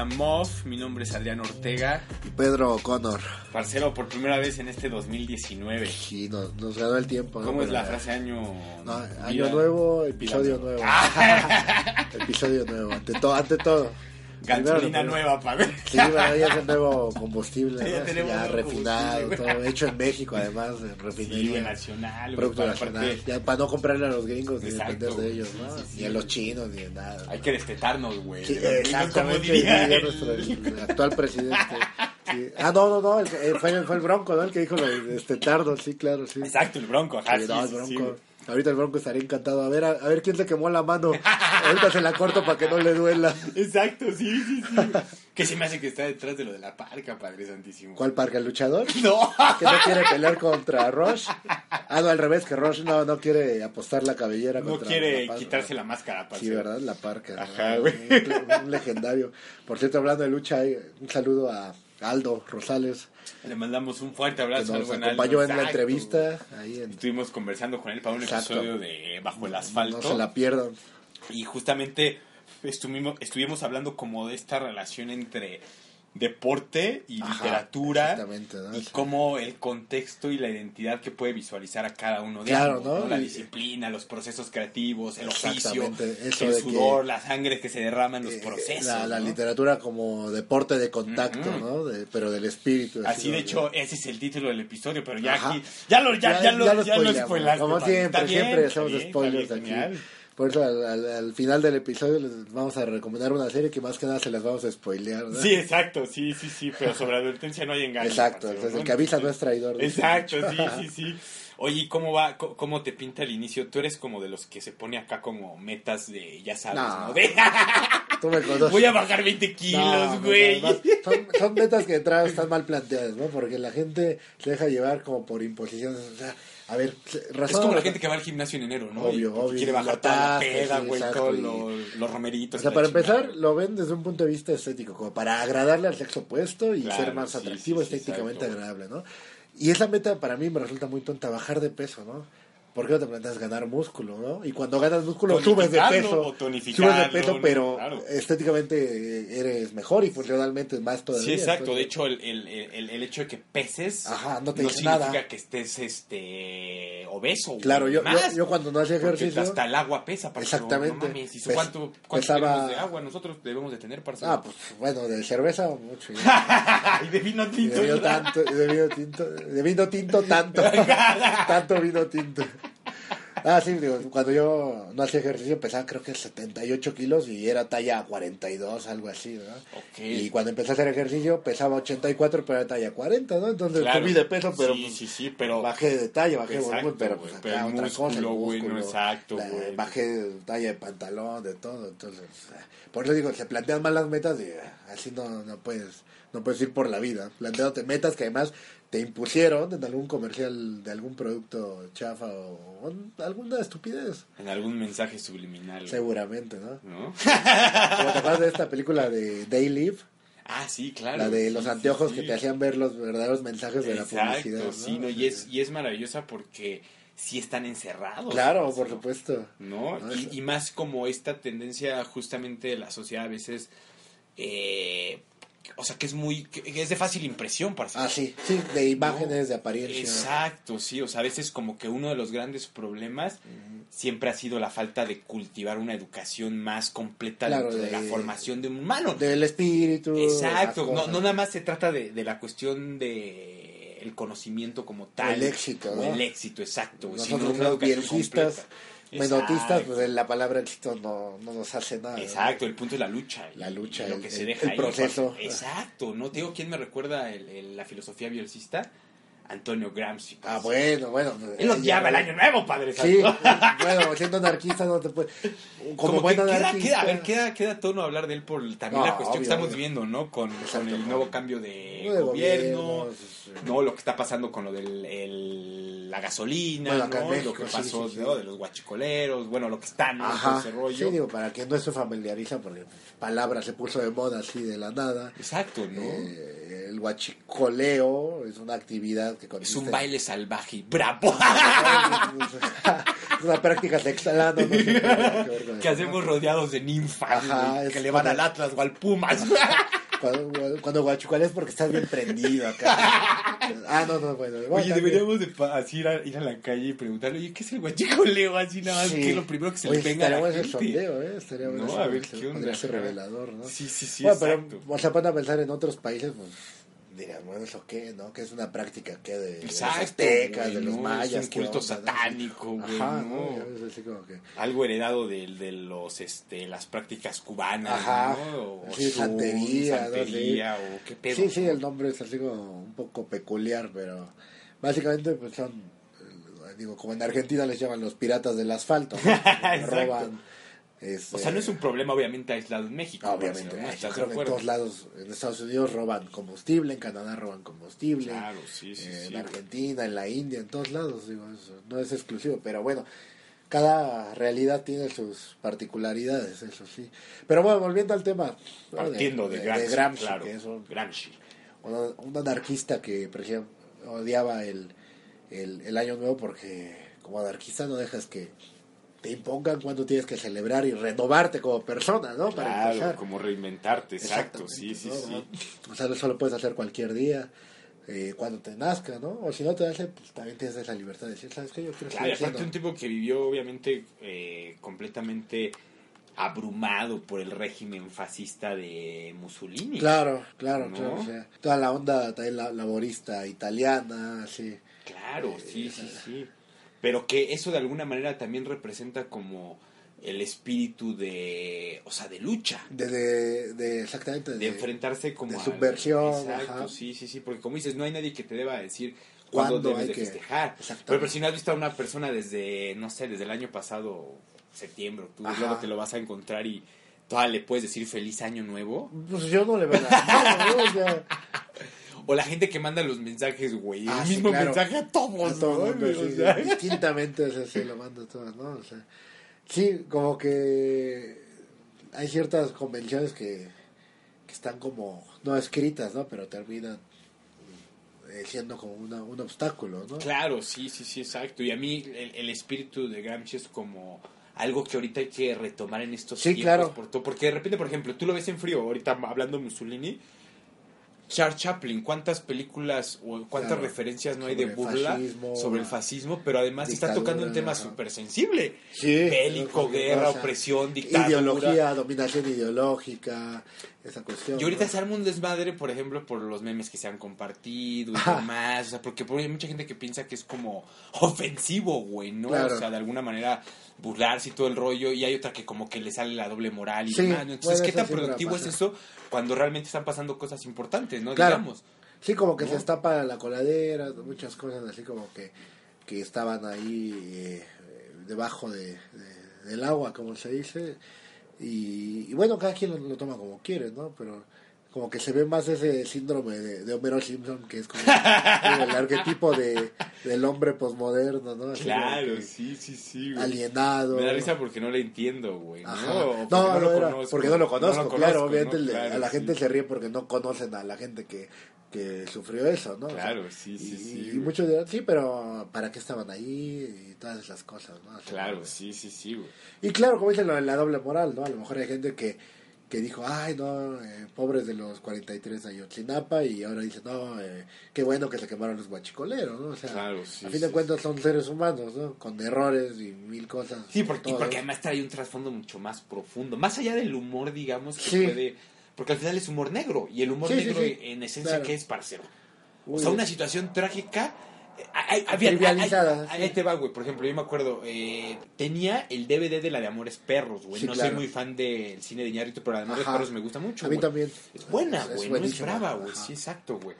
a MOF. Mi nombre es Adrián Ortega. Y Pedro O'Connor. Parcero, por primera vez en este 2019. Sí, nos, nos ganó el tiempo. ¿no? ¿Cómo es la frase año? no, año nuevo, episodio nuevo. Episodio nuevo, ante, to- ante todo. Gasolina nueva, para ver. Sí, bueno, ya es el nuevo combustible, Ya ¿no? tenemos ya refinado, combustible. todo hecho en México, además, en Sí, refinería. nacional. güey, Producto para- nacional. aparte, Ya para no comprarle a los gringos ni depender de ellos, sí, ¿no? sí, sí, ni a los chinos, ni de nada. Hay que destetarnos, güey. Sí, exactamente, diría el- nuestro el actual presidente. Sí. Ah, no, no, no, el, eh, fue, fue el Bronco, ¿no? El que dijo lo de este tardo, sí, claro, sí. Exacto, el bronco. Ajá, Sí, sí, no, el sí, Bronco. Sí. Ahorita el Bronco estaría encantado. A ver, a, a ver quién se quemó la mano. Ahorita se la corto para que no le duela. Exacto, sí, sí, sí. que se me hace que está detrás de lo de la parca, Padre Santísimo. ¿Cuál parca? ¿El luchador? No. Que no quiere pelear contra Rush. Ah, no, al revés, que Rush no, no quiere apostar la cabellera No contra quiere la quitarse la máscara, Sí, parcero. ¿verdad? La parca. Ajá, güey. Un, legendario. Por cierto, hablando de lucha, un saludo a Aldo Rosales, Le mandamos un fuerte abrazo al nos buen acompañó en la entrevista. Ahí en, Estuvimos conversando con él para un Exacto. episodio de Bajo el Asfalto. no se la pierdan. Y justamente estuvimos, estuvimos hablando como de esta relación entre deporte y Ajá, literatura ¿no? y cómo el contexto y la identidad que puede visualizar a cada uno de Claro, ambos, ¿no? La Y- disciplina, los procesos creativos, el oficio, el de sudor, la sangre que se derrama en los Eh, procesos. La, la ¿no? literatura como deporte de contacto. ¿no? De- pero del espíritu. Así de ¿no? hecho, ese es el título del episodio, pero ya Ajá. aquí, ya lo, ya, ya, lo, ya lo spoileamos. spoilaste, Como padre. siempre, bien, siempre hacemos spoilers aquí. genial. Por eso al, al- al final del episodio les vamos a recomendar una serie que más que nada se las vamos a spoilear, ¿no? Sí, exacto, sí, sí, sí, pero sobre advertencia no hay engaño. Exacto, parcero, entonces ¿no? el que avisa no es traidor. Exacto, sí, sí, sí. Oye, ¿y ¿cómo va, cómo te pinta el inicio? Tú eres como de los que se pone acá como metas de, ya sabes, No. De, Tú me conoces. voy a bajar 20 No, kilos, güey. no, son, son metas que entrada están mal planteadas, ¿no? Porque la gente se deja llevar como por imposiciones. O sea, a ver, es razón. como la gente que va al gimnasio en enero, ¿no? Obvio, Y porque obvio, Quiere bajar toda la peda, güey, todos los, los romeritos. O sea, para chingada. empezar, lo ven desde un punto de vista estético, como para agradarle al sexo opuesto y Claro, ser más sí, atractivo sí, estéticamente exacto. agradable, ¿no? Y esa meta para mí me resulta muy tonta, bajar de peso, ¿no? ¿Por qué no te planteas ganar músculo, no? Y cuando ganas músculo subes de peso. Subes de peso, ¿no? pero Claro. estéticamente eres mejor y funcionalmente más todavía. Sí, exacto. De hecho, el, el, el, el hecho de que peses Ajá, no te dice significa nada. que estés este obeso. Claro, yo, yo, más. yo cuando no hacía ejercicio... hasta el agua pesa, parcero. Exactamente. No mames, ¿y Pes- ¿Cuánto, cuánto pesaba- de agua nosotros debemos de tener, parcero? Ah, pues bueno, de cerveza mucho. y de vino Y tinto. de vino tanto, y de vino tinto, de vino tinto tanto, tanto vino tinto. Ah, sí, digo, cuando yo no hacía ejercicio pesaba creo que 78 kilos y era talla 42, algo así, ¿no? Y cuando empecé a hacer ejercicio pesaba 84, pero era talla 40, ¿no? Entonces Claro. subí de peso, pero Sí, pues, sí, sí, pero... bajé de talla, bajé de volumen, pero pues acá otra cosa, músculo, músculo, exacto, la-. Bajé de talla de pantalón, de todo, entonces... Por eso digo, se plantean mal las metas y eh, así no, no puedes no puedes ir por la vida. Planteándote metas que además te impusieron en algún comercial de algún producto chafa o, o alguna estupidez. En algún mensaje subliminal. Seguramente, ¿no? ¿No? Como te acuerdas de esta película de Day Live, Ah, sí, claro. la de los sí, anteojos sí. que te hacían ver los verdaderos mensajes de la publicidad. ¿no? sí, no, y, es, y es maravillosa porque sí están encerrados. Claro, ¿no? por supuesto. ¿no? No, Y, y más como esta tendencia justamente de la sociedad a veces, eh, o sea, que es muy, que es de fácil impresión para Ah, sí, sí, de imágenes, de apariencia. Exacto, sí, o sea, a veces como que uno de los grandes problemas siempre ha sido la falta de cultivar una educación más completa Claro, de, de- la formación de un humano. Del espíritu. Exacto, no, no nada más se trata de, de la cuestión de el conocimiento como tal. El éxito, o ¿no? el éxito, exacto. sino Nosotros una los educación completa. Menotistas, pues la palabra éxito no, no nos hace nada. ¿no? Exacto, el punto es la lucha. La lucha, y lo el- que se el- deja el ahí. proceso. Exacto, ¿no? Te digo, ¿quién me recuerda el- el- la filosofía bielcista? Antonio Gramsci. pues. Ah, bueno, bueno. Él odiaba el año nuevo, padre. Sí, bueno, siendo anarquista no te puede... Como, Como, que queda, anarquista... queda, a ver, queda, queda tono hablar de él por también No, la cuestión obvio, que estamos obvio. viviendo, ¿no? Con, el nuevo cambio de, gobierno, gobierno, sí. no lo que está pasando con lo de la gasolina, Bueno, ¿no? México, lo que pasó sí, sí. ¿no? de los guachicoleros, bueno, lo que está, ¿no? Ajá, ese rollo. sí, digo, para quien no se familiariza, porque palabra se puso de moda así de la nada. Exacto, ¿no? Eh, el guachicoleo es una actividad que es consiste un baile salvaje bravo es una práctica sexual, no, no sé que hacemos rodeados de ninfas Ajá, es que le van cuando- al Atlas o al Pumas. Cuando, cuando guachicoleas porque estás bien prendido acá. Ah, no, no, bueno. Oye, también- deberíamos de así ir a, ir a la calle y preguntarle, oye, ¿qué es el guachicoleo? Así nada más, Sí. que es lo primero que se Oye, le venga a la estaría bueno gente. sondeo, ¿eh? Estaría bueno No, a ver qué onda. ser revelador, ¿no? Sí, sí, sí, bueno, exacto. pero, o sea, para pensar en otros países, pues, dirían, bueno, ¿eso qué, no? Que es una práctica, ¿qué? De, de los Exacto, aztecas, de los ¿no? mayas. Es un ¿qué culto onda, no? satánico, güey, ¿no? Así como que... Algo heredado de, de los, este, las prácticas cubanas, Ajá. ¿no? O Sí, santería, ¿no? o qué pedo. Sí, sí, ¿no? el nombre es así como un poco peculiar, pero básicamente pues son, eh, digo, como en Argentina les llaman los piratas del asfalto, ¿no? Exacto. roban. Este, O sea, no es un problema obviamente aislado en México. Obviamente, ¿no? ay, yo ¿Estás de creo que en todos lados, en Estados Unidos roban combustible, en Canadá roban combustible, Claro, sí, sí, eh, sí. en Argentina, en la India, en todos lados, digo, eso no es exclusivo, pero bueno, cada realidad tiene sus particularidades, eso sí. Pero bueno, volviendo al tema. Partiendo de, Gramsci, claro. que es un, Gramsci. un- un anarquista que, por ejemplo, odiaba el, el, el año nuevo porque como anarquista no dejas que te impongan cuando tienes que celebrar y renovarte como persona, ¿no? Para Claro, empezar. como reinventarte, exacto, sí, sí, Exactamente, sí. ¿no? O sea, eso lo puedes hacer cualquier día, eh, cuando te nazca, ¿no? O si no te nace, pues también tienes esa libertad de decir, ¿sabes qué? Yo quiero Claro, aparte un tipo que vivió obviamente eh, completamente abrumado por el régimen fascista de Mussolini. Claro, claro, ¿No? claro. O sea, toda la onda también la, laborista italiana, así. Claro, sí, Eh, sí, sí. Pero que eso de alguna manera también representa como el espíritu de, o sea, de lucha. De, de, de- exactamente. De enfrentarse como de al- subversión, Exacto, ajá. sí, sí, sí. Porque como dices, no hay nadie que te deba decir cuándo ¿Cuándo debes hay de que- festejar. Pero, pero si no has visto a una persona desde, no sé, desde el año pasado, septiembre, octubre, luego te lo vas a encontrar y todavía le puedes decir feliz año nuevo. Pues yo no le veo nada. ¿no? O sea, O la gente que manda los mensajes, güey. Ah, el sí, mismo claro. mensaje a todos, a todo ¿no? mundo, O sí, sea, distintamente, o sea, se lo mando todo, ¿no? O sea, sí, como que hay ciertas convenciones que, que están como no escritas, ¿no? Pero terminan eh, siendo como una, un obstáculo, ¿no? Claro, sí, sí, sí, exacto. Y a mí el, el espíritu de Gramsci es como algo que ahorita hay que retomar en estos Sí, tiempos. claro. por porque de repente, por ejemplo, tú lo ves en frío, ahorita hablando Mussolini, Charles Chaplin, ¿cuántas películas o cuántas Claro. referencias no hay de burla fascismo, sobre el fascismo? Pero además está tocando un tema súper sensible. Sí, Bélico, guerra, opresión, dictadura. Ideología, dominación ideológica, esa cuestión. Y ahorita ¿no? se arma un desmadre, por ejemplo, por los memes que se han compartido y demás. O sea, porque por- hay mucha gente que piensa que es como ofensivo, güey, ¿no? Claro. O sea, de alguna manera burlarse y todo el rollo. Y hay otra que como que le sale la doble moral y Sí, demás. Entonces, ¿qué tan productivo es eso cuando realmente están pasando cosas importantes, ¿no? Claro. Digamos. Sí, como que ¿No? se estapa la coladera, muchas cosas así como que, que estaban ahí eh, debajo de, de- del agua, como se dice. Y, y bueno, cada quien lo, lo toma como quiere, ¿no? Pero como que se ve más ese síndrome de, de Homero Simpson, que es como, como el arquetipo de, del hombre posmoderno, ¿no? Así Claro, que sí, sí, sí. güey. Alienado. Me da risa porque no le entiendo, güey. Ajá. No, porque no, lo era conozco. porque no lo conozco, No claro, conozco, obviamente a la sí. gente se ríe porque no conocen a la gente que, que sufrió eso, ¿no? O sea, Claro, sí, sí, y, sí, y muchos dirán, sí, pero ¿para qué estaban ahí? Y todas esas cosas, ¿no? Claro, como- sí, sí, sí, güey. Y claro, como dicen lo de la doble moral, ¿no? A lo mejor hay gente que, que dijo, ay, no, eh, pobres de los 43 de Ayotzinapa, y ahora dice, no, eh, qué bueno que se quemaron los guachicoleros, ¿no? O sea, Claro, sí, a fin de cuentas son seres humanos, ¿no? Con errores y mil cosas. Sí, porque, y porque además trae un trasfondo mucho más profundo. Más allá del humor, digamos, que Sí. puede. Porque al final es humor negro. Y el humor negro, en esencia, Claro. ¿qué es, parcero? O sea, una situación trágica. Hay- había- Trivializada, hay- sí. Ahí te va, güey. Por ejemplo, yo me acuerdo, eh, tenía el DVD de la de Amores Perros, güey. Sí, no claro. soy muy fan del cine de Iñárritu, pero la de Amores Ajá. Perros me gusta mucho. A mí güey. también. Es buena, güey. no es brava, güey. Sí, exacto, güey.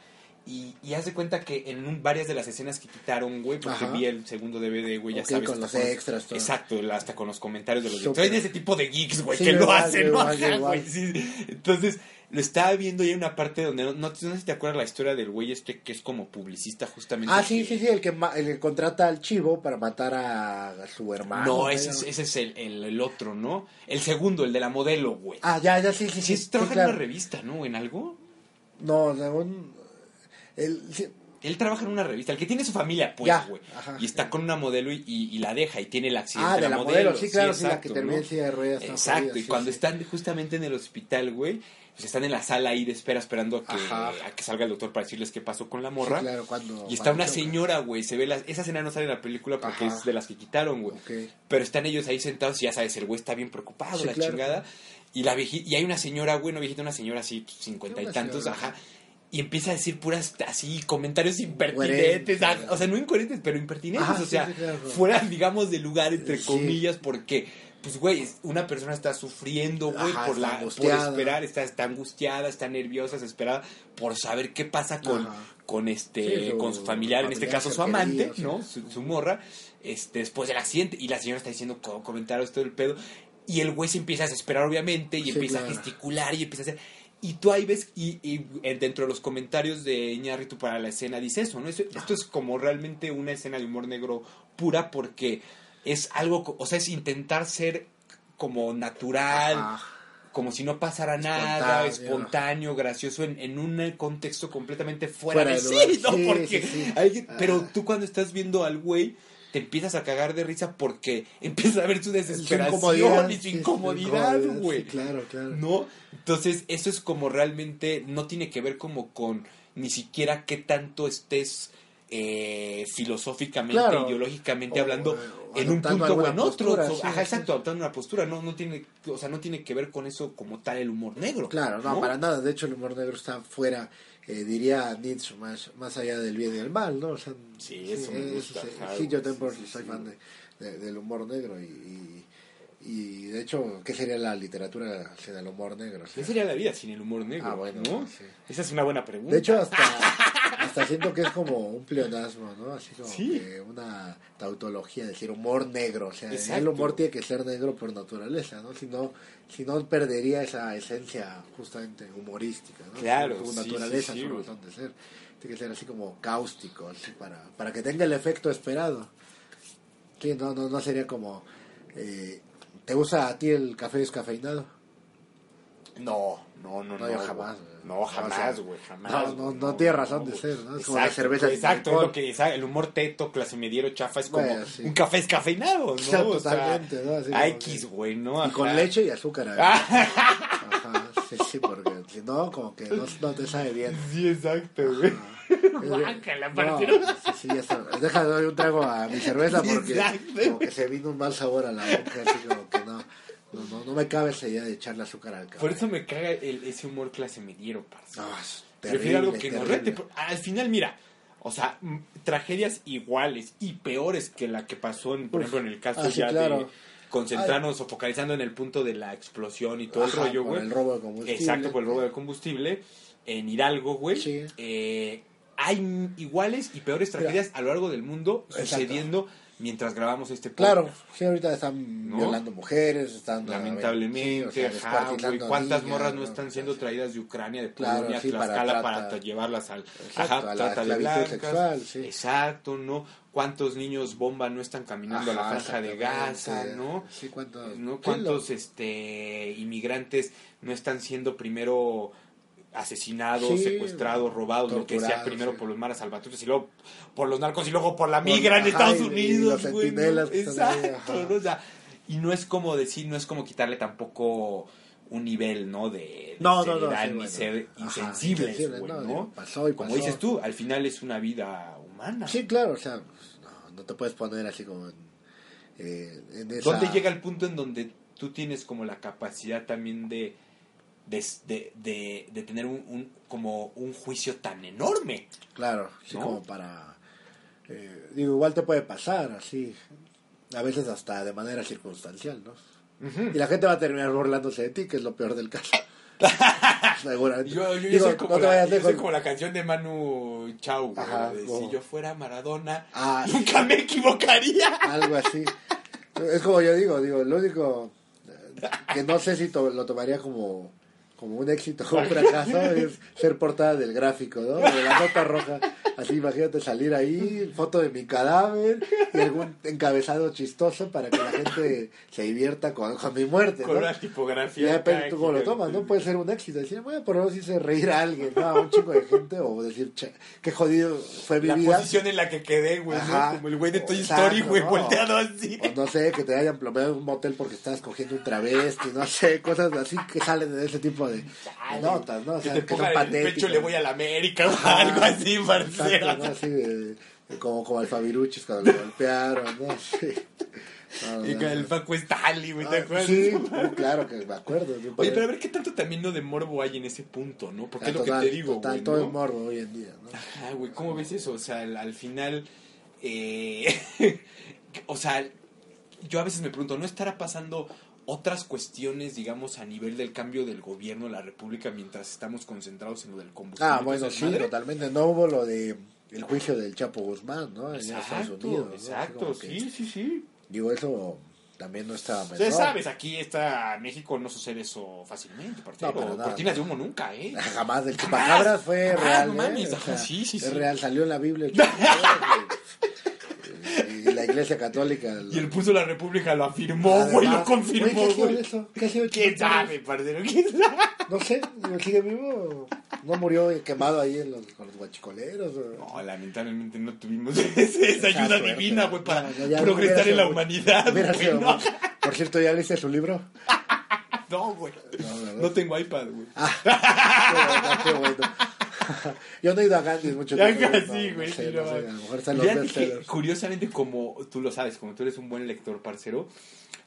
Y, y haz de cuenta que en un- varias de las escenas que quitaron, güey, porque Ajá. vi el segundo DVD, güey, ya Ok, sabes. con los extras, todo. Exacto, hasta con los comentarios de los Súper. Soy de ese tipo de geeks, güey, Sí, que lo hacen, ¿no? güey, sí. Entonces, lo estaba viendo y hay una parte donde, no, no, no sé si te acuerdas la historia del güey este que es como publicista justamente. Ah, sí, que- sí, sí, el que, ma- el que contrata al chivo para matar a, a su hermano. No, ¿no? ese es, ese es el, el, el otro, ¿no? El segundo, el de la modelo, güey. Ah, ya, ya, sí, sí, sí, sí. trabaja en una revista, ¿no? ¿En algo? No, según... Él trabaja en una revista, el que tiene su familia, pues, güey. ajá. Y está con una modelo y, y- y la deja y tiene el accidente ah, de la, la modelo, sí, claro, sí, la exacto, que termina ¿no? en silla de ruedas. está Exacto, y sí, cuando sí. están justamente en el hospital, güey, pues están en la sala ahí de espera esperando a que, a que salga el doctor para decirles qué pasó con la Sí, morra. claro, cuando... Y está una choca. señora, güey, se ve la, esa escena no sale en la película porque Ajá. es de las que quitaron, güey. Ok. Pero están ellos ahí sentados y ya sabes, el güey está bien preocupado, la claro. chingada. Y la y hay una señora, güey, una viejita, una señora así, cincuenta y tantos, señora. ajá. Y empieza a decir puras así comentarios impertinentes, ah, o sea, no incoherentes, pero impertinentes, Ajá, o sea, sí, claro. fuera, digamos, de lugar, entre Sí. comillas, porque, pues, güey, una persona está sufriendo, güey, Ajá, por, la, por esperar, está, está angustiada, está nerviosa, desesperada, por saber qué pasa con, Ajá. con este, Sí, su con su familiar, en este caso su amante, querido. ¿no? Su, su morra, este, después del accidente, y la señora está diciendo co- comentarios, todo el pedo, y el güey se empieza a desesperar, obviamente, y empieza claro. a gesticular, y empieza a hacer... Y tú ahí ves, y, y, eh, dentro de los comentarios de Iñárritu para la escena dice eso, ¿no? Esto es como realmente una escena de humor negro pura porque es algo, o sea, es intentar ser como natural, Ajá. como si no pasara nada, Espontáneo. gracioso, en, en un contexto completamente fuera, Fuera de sí. ¿no? Porque sí, pero Ah. tú cuando estás viendo al güey te empiezas a cagar de risa porque empiezas a ver su desesperación y su incomodidad, güey. sí, claro, claro. ¿No? Entonces, eso es como realmente, no tiene que ver como con ni siquiera qué tanto estés eh, filosóficamente, Claro. ideológicamente O, hablando eh, en un punto o en otro. postura, sí, Ajá, sí. exacto, adoptando una postura, no, no tiene, o sea, no tiene que ver con eso como tal el humor negro. Claro, no, para nada. De hecho, el humor negro está fuera, eh, diría Nietzsche, más, más allá del bien y el mal, ¿no? O sea, Sí, eso me gusta, sí, claro, sí, yo también sí, sí, soy sí. fan de, de- del humor negro y, y, y, de hecho, ¿qué sería la literatura sin el humor negro? O sea, ¿Qué sería la vida sin el humor negro? Ah, bueno, ¿no? sí. Esa es una buena pregunta. De hecho, hasta, hasta siento que es como un pleonasmo, ¿no? Así como Sí. que una tautología, decir humor negro. O sea, el Exacto. humor tiene que ser negro por naturaleza, ¿no? Si no, si no perdería esa esencia justamente humorística, ¿no? Claro, Su sí, naturaleza, sí, su razón de ser. Tiene que ser así como cáustico, así para, para que tenga el efecto esperado. Sí, no, no, no sería como... eh, ¿Te gusta a ti el café descafeinado? No, no, no, No, no. yo jamás. No, jamás, güey, jamás. no, no, no tiene razón de ser, ¿no? Es como la Exacto, cerveza Exacto, es lo que el humor teto, clase mediero, chafa, es como un café escafeinado, ¿no? Claro, O sea, totalmente, ¿no? Así a como X, güey, ¿no? Y con leche y azúcar. Ajá, sí, sí, porque si no, como que no, no te sabe bien. Sí, exacto, güey. Sí, sí, ya está. Deja, doy un trago a mi cerveza porque como que se vino un mal sabor a la boca, así como que no, no, no, no me cabe esa idea de echarle azúcar al café. Por eso me caga el, ese humor clase mediero, parce. No, es Prefiero algo terrible, que terrible. rete. Al final, mira, o sea, tragedias iguales y peores que la que pasó, en, por Uf. ejemplo, en el caso Ah, sí, ya de concentrarnos o focalizando en el punto de la explosión y todo Ajá, el rollo, por güey. el robo de combustible. Exacto, por el robo de combustible. En Hidalgo, güey. Sí. eh, hay iguales y peores tragedias a lo largo del mundo Exacto. Mientras grabamos este Claro, podcast. sí, ahorita están ¿No? violando mujeres, están... Lamentablemente, sí, o sea, ¿cuántas niñas, morras no están siendo traídas de Ucrania, de Claro, Polonia, sí, para Tlaxcala, para, llevarlas al Exacto, ajá, a la trata de blancas? sexual, sí. Exacto, ¿no? ¿Cuántos niños bomba no están caminando a la franja de. Gaza, no? Sí, cuántos... ¿no? sí, ¿Cuántos este inmigrantes no están siendo primero asesinados, Sí, secuestrados, robados, lo que sea, primero sí. por los maras salvatruches y luego por los narcos y luego por la Por- migra en ajá, Estados y- y Unidos, los güey, ¿no? ahí, Exacto, ajá. ¿no? O sea, y no es como decir, no es como quitarle tampoco un nivel, ¿no? De, de No, seriedad sí, ni bueno. ser Ajá, insensibles, insensibles, güey, no, pasó y Como dices tú, al final es una vida humana. Sí, claro, o sea, pues, no, no te puedes poner así como en, eh, en esa... ¿Dónde llega el punto en donde tú tienes como la capacidad también de, de, de, de- de tener un, un- como un juicio tan enorme? Claro, sí, ¿No? como para... eh, digo, igual te puede pasar, así, a veces hasta de manera circunstancial, ¿no? Y la gente va a terminar burlándose de ti, que es lo peor del caso. Seguramente. Yo, yo- yo Digo, soy como no la, vayas yo soy lejos. como la canción de Manu Ajá, de, como- si yo fuera Maradona, Ah, nunca me equivocaría. algo así. Es como yo digo, digo, lo único eh, que no sé si to- lo tomaría como, como un éxito o un fracaso es ser portada del gráfico, ¿no? De la nota roja. Así, imagínate salir ahí, foto de mi cadáver y algún encabezado chistoso para que la gente se divierta con, con mi muerte, Con ¿no? una Y tipografía. ya depende tú cómo lo tomas, ¿no? Puede ser un éxito. Decir, bueno, por lo menos hice reír a alguien, ¿no? A un chico de gente. O decir, che, qué jodido fue mi La vida. posición en la que quedé, güey. Como el güey de Toy Story, güey, ¿no? volteado así. O no sé, que te hayan plomeado en un motel porque estabas cogiendo un travesti, no sé, cosas así que salen de ese tipo de, de notas, ¿no? O que sea, te que son el pecho le voy a la América o algo así, Exacto. ¿no? Así de, de como, como al Fabiruchis cuando lo golpearon, ¿no? Sí. No, Y no, no. el Paco Stanley, güey, ¿te Ah, acuerdas? Sí, claro que me acuerdo. Oye, pero a ver qué tanto también no de morbo hay en ese punto, ¿no? Porque es lo que te digo, total, güey, todo es morbo hoy en día, ¿no? Ajá, güey, ¿cómo ves eso? O sea, al, al final, eh, o sea, yo a veces me pregunto, ¿no estará pasando otras cuestiones, digamos, a nivel del cambio del gobierno de la República mientras estamos concentrados en lo del combustible? Ah, bueno, sí, totalmente. No hubo lo de el juicio del Chapo Guzmán, ¿no? En Estados Exacto, Unidos. ¿no? Exacto, que- sí, sí, sí. Digo, eso también no estaba menor. Ustedes sabes, aquí está México no sucede eso fácilmente. No, para nada, Cortinas no. de humo nunca, ¿eh? Jamás, el chupacabras fue jamás, real. no ¿eh? mames, O ajá, sea, sí, sí, es sí. real, salió en la Biblia el. y, la iglesia católica. Y el puso la República lo afirmó, güey, lo confirmó, güey, ¿qué ha sido güey. eso? ¿Qué ha sido ¿Quién sabe, parcero? ¿Quién sabe? No sé, sigue vivo. No murió quemado ahí en los, con los guachicoleros. o- No, lamentablemente no tuvimos esa, esa ayuda suerte, divina, güey, para No, progresar en la humanidad, sido No. Por cierto, ¿ya leíste su libro? no, güey. No tengo iPad, güey. Ah, qué bueno, qué bueno. Yo no he ido a Gandhi mucho Ya tiempo. casi, no, no güey, sé, no no. sé, a lo mejor están los bestsellers. curiosamente, como tú lo sabes, como tú eres un buen lector, parcero,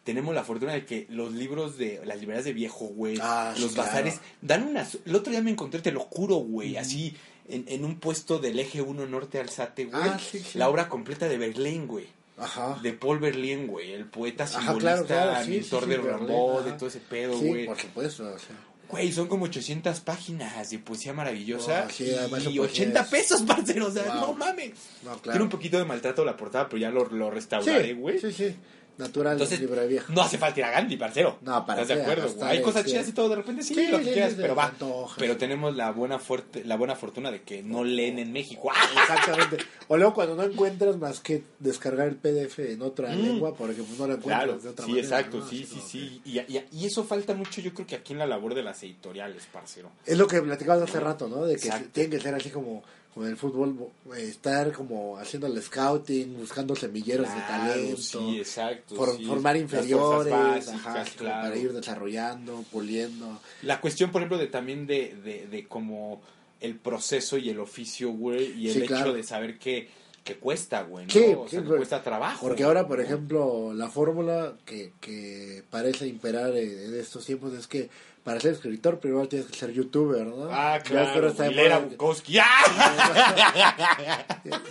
tenemos la fortuna de que los libros de las librerías de viejo, güey, Ah, los claro. bazares, dan unas... El otro día me encontré, te lo juro, güey, así, en, en un puesto del eje 1 norte Alzate, güey, Ah, sí, sí. la obra completa de Verlaine, güey. Ajá. De Paul Verlaine, güey, el poeta Ajá, simbolista, claro, claro, sí, de Verlaine, de ajá. todo ese pedo, Sí, güey. por supuesto. o sea. Güey, son como 800 páginas de poesía maravillosa Oh, sí, y su poesía 80 es- pesos, parcero, o sea, Wow. no mames. No, claro. Tiene un poquito de maltrato la portada, pero ya lo, lo restauraré, Sí, güey. sí, sí. Natural, Entonces, libro de viejo. no hace falta ir a Gandhi, parcero. No, para ¿Estás de acuerdo? Hay cosas chidas y todo, de repente sí, Sí, lo que sí, quieras, sí, pero va. antoja, Pero tenemos la buena, fuerte, la buena fortuna de que no leen en México. Exactamente. O luego cuando no encuentras más que descargar el PDF en otra Mm. lengua, porque pues no lo encuentras Claro, de otra sí, manera. exacto, ¿no? sí, Así sí, sí. Y, y- y eso falta mucho, yo creo que aquí en la labor de las editoriales, parcero. Es lo que platicabas hace rato, ¿no? De que Exacto. tiene que ser así como, como en el fútbol, estar como haciendo el scouting, buscando semilleros de talento. Sí, exacto. for- sí. formar inferiores, ajá, claro. para ir desarrollando, puliendo. La cuestión, por ejemplo, de también de, de, de como el proceso y el oficio, güey, y el Sí, hecho claro. de saber que, que cuesta, güey, ¿no? Sí, o sí, sea, que pero- cuesta trabajo. Porque ahora, por ejemplo, la fórmula que, que parece imperar en estos tiempos es que para ser escritor primero tienes que ser youtuber, ¿no? Ah, claro. Hilera Bukowski. ¡Ah!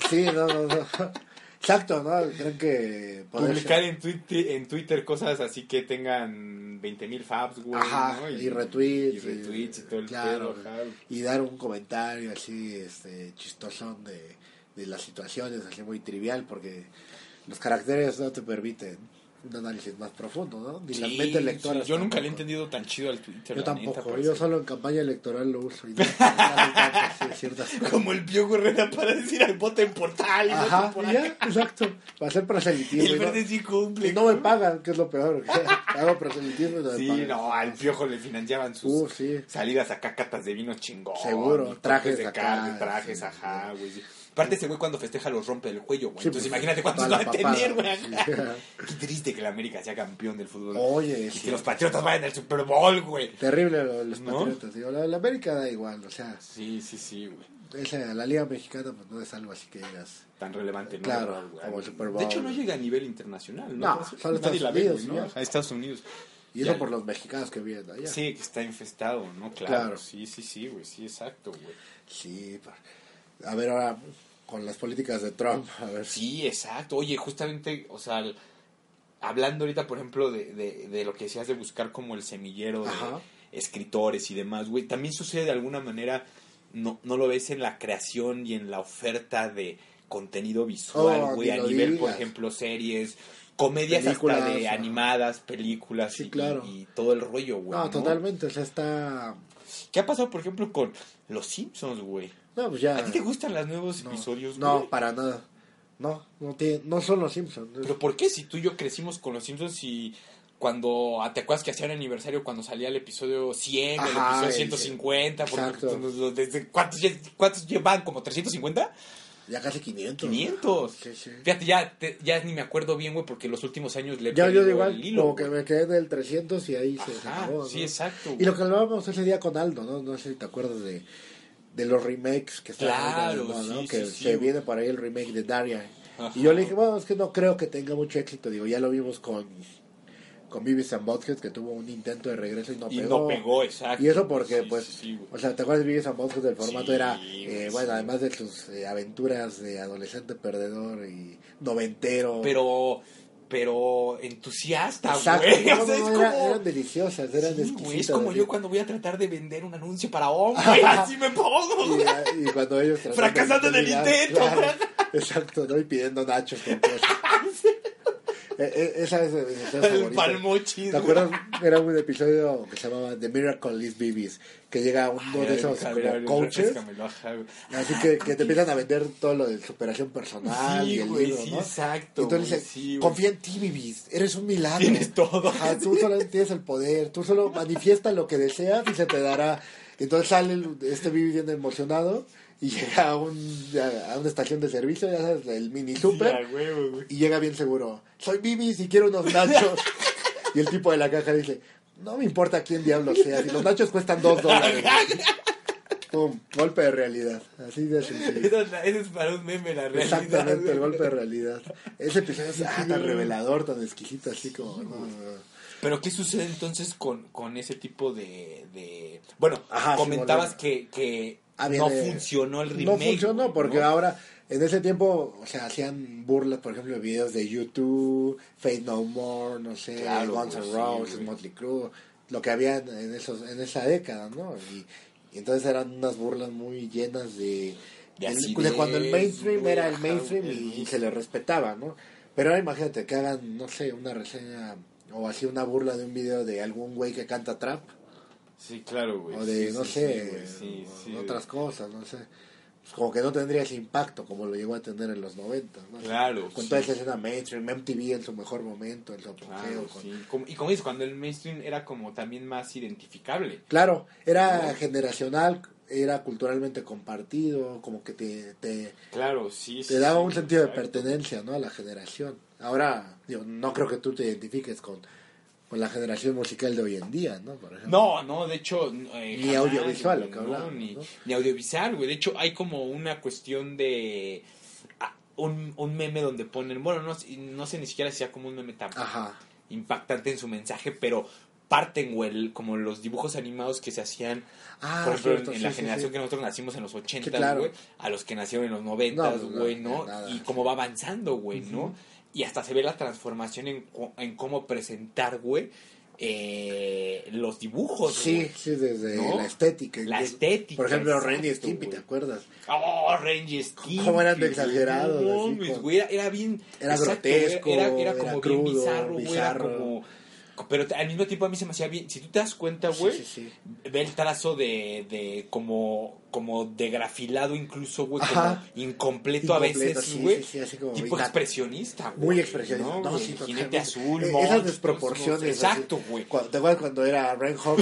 Sí, no, no, no. Exacto, ¿no? Creen que... Publicar en Twitter, en Twitter cosas así que tengan 20.000 faps, güey. Ajá, ¿no? y, retweets. Y retweets y todo el claro, pedo. Y dar un comentario así, este, chistosón de, de las situaciones, así muy trivial, porque los caracteres no te permiten un análisis más profundo, ¿no? Ni las Sí, mentes lectoras. sí, Yo nunca le he entendido tan chido al Twitter. Yo tampoco, yo solo en campaña electoral lo uso. Y no. Como el Pío Herrera para decir al voten por tal y Ajá, ya, exacto. Para hacer proselitismo. El y no- verde sí cumple. Y no me pagan, que es lo peor. Hago proselitismo y no me Sí, pagan. no, al piojo le financiaban sus Uh, sí. salidas acá, catas de vino chingón. Seguro, trajes de acá, carne, trajes, ajá, güey. Aparte ese güey cuando festeja los rompe el cuello, güey. Sí, Entonces pues, imagínate cuántos va la a tener, güey. Qué triste, que el América sea campeón del fútbol. Oye, y sí. que los Patriotas vayan al Super Bowl, güey. Terrible lo de los ¿No? patriotas. Digo, la, la América da igual, o sea, Sí, sí, sí, güey. esa, la Liga Mexicana pues no es algo así que digas. Tan relevante, ¿no? Claro, como el Super Bowl. De hecho, no llega a nivel internacional, ¿no? No, solo nadie Estados la Unidos, ¿no? A Estados Unidos. Y eso Ya. por los mexicanos que vienen allá. Sí, que está infestado, ¿no? Claro. Claro. Sí, sí, sí, güey. Sí, exacto, güey. Sí, pa- a ver ahora con las políticas de Trump, a ver. Sí, exacto. Oye, justamente, o sea, hablando ahorita, por ejemplo, de, de, de lo que decías de buscar como el semillero de escritores y demás, güey, también sucede de alguna manera, no, no lo ves en la creación y en la oferta de contenido visual, Oh, güey, a nivel, por ejemplo, series, comedias Películas, hasta de animadas, películas Sí, y, claro. y todo el rollo, güey. No, totalmente, o sea, está... ¿Qué ha pasado, por ejemplo, con Los Simpsons, güey? No, pues ya... ¿A ti te gustan los nuevos no, episodios, No, güey? para nada. No, no, tiene, no son los Simpsons. Pero ¿por qué si tú y yo crecimos con los Simpsons y cuando ah, te acuerdas que hacían aniversario cuando salía el episodio 100 o el Ajá, episodio el- 150? Porque, exacto. pues, los- desde- ¿cuántos, ¿Cuántos llevan? ¿Como 350? Ya casi 500. 500. Sí, sí. Fíjate, ya, te- ya ni me acuerdo bien, güey, porque los últimos años le Ya yo igual, el hilo. como que me quedé en el 300 y ahí se, se Ajá, acabó. sí, exacto. Y lo que hablábamos ese día con Aldo, ¿no? No sé si te acuerdas de, de los remakes que están Claro, ¿no? sí, Que sí, se viene por ahí el remake de Daria. Ajá. Y yo le dije, bueno, es que no creo que tenga mucho éxito. Digo, ya lo vimos con, con Beavis and Butthead, que tuvo un intento de regreso y no Y pegó. no pegó, exacto. Y eso porque, pues, o sea, ¿te acuerdas de Beavis and Butthead? El formato era, eh, bueno, además de sus eh, aventuras de adolescente perdedor y noventero. Pero, pero entusiasta, güey. no, O sea, no, es era- como... eran deliciosas, eran Sí, es como yo cuando voy a tratar de vender un anuncio para hombre, así me pongo. Y, y cuando ellos Fracasando en el intento. claro, exacto, ¿no? Y pidiendo nachos con queso. Eh, eh, Esa es de mis El palmochis. ¿Te acuerdas? Era un episodio que se llamaba The Miracle is Babies, que llega uno de esos como coaches, así que, que te empiezan a vender todo lo de superación personal Sí, y el güey, libro, sí, ¿no? exacto, entonces güey, sí, confía en ti, Bibis, eres un milagro. Tienes todo. Ajá, tú solo tienes el poder, tú solo manifiesta lo que deseas y se te dará. Entonces sale este Bibis bien emocionado y llega a, un, a una estación de servicio, ya sabes, el mini super, y llega bien seguro. Soy Bibis y quiero unos nachos. y el tipo de la caja dice, no me importa quién diablo sea, si los nachos cuestan dos dólares. Pum, golpe de realidad. Así de sencillo. Eso, eso es para un meme, la realidad. Exactamente, el golpe de realidad. Ese episodio es ah, tan revelador, tan exquisito, así como... no, no, no. Pero ¿qué sucede entonces con, con ese tipo de... de... Bueno, Ajá, comentabas que Ah, no funcionó el remake. No funcionó porque ¿no? ahora, en ese tiempo, o sea, hacían burlas, por ejemplo, de videos de YouTube, Fate No More, no sé, Claro, Guns N' Roses. Motley Crue, lo que había en, esos, en esa década, ¿no? Y, y entonces eran unas burlas muy llenas de... De cuando el mainstream era el mainstream y, mainstream. se le respetaba, ¿no? Pero ahora imagínate que hagan, no sé, una reseña o así una burla de un video de algún güey que canta trap Sí, claro, güey. o de, sí, no sí, sé, sí, güey, otras cosas, no sé. Pues como que no tendría ese impacto como lo llegó a tener en los 90, ¿no? Claro, Con sí. toda esa escena mainstream, MTV en su mejor momento, en su apogeo. Claro, con- y como dices, cuando el mainstream era como también más identificable. Claro, era ¿No? generacional, era culturalmente compartido, como que te, te, Claro, sí. te sí, daba sí, un sentido de pertenencia, ¿no? A la generación. Ahora, digo, no creo que tú te identifiques con, con la generación musical de hoy en día, ¿no? Por ejemplo. No, no, de hecho... eh, Ni jamás, audiovisual, lo que no, ni, ¿no? ni audiovisual, güey. De hecho, hay como una cuestión de... ah, Un, un meme donde ponen, bueno, no, no sé ni siquiera si sea como un meme tan Ajá. impactante en su mensaje, pero parten, güey, como los dibujos animados que se hacían, Ah, por ejemplo, cierto, en, sí, la sí, generación sí. que nosotros nacimos en los 80, Sí, claro. güey, a los que nacieron en los 90, No, no, güey, no. Y cómo va avanzando, güey, ¿no? Y hasta se ve la transformación en, en cómo presentar, güey, eh, los dibujos, Sí, güey. sí, desde ¿No? la estética. La Yo- estética, Por ejemplo, exacto, Ren y Stimpy, ¿te acuerdas? Oh, Renji Stimpy. ¿Cómo eran de exagerados, no güey, era, era bien. Era exacto, grotesco, Era, era era como bien crudo, bizarro, güey. Era como. Pero al mismo tiempo a mí se me hacía bien. Si tú te das cuenta, güey, Sí, sí, sí. ve el trazo de, de como, como de grafilado, incluso, güey, como incompleto, a veces, güey. tipo expresionista, güey. Muy expresionista. No, No, güey, sí, jinete azul, Eh, Esas desproporciones. Exacto, güey. ¿Te acuerdas cuando era Ren Hawk?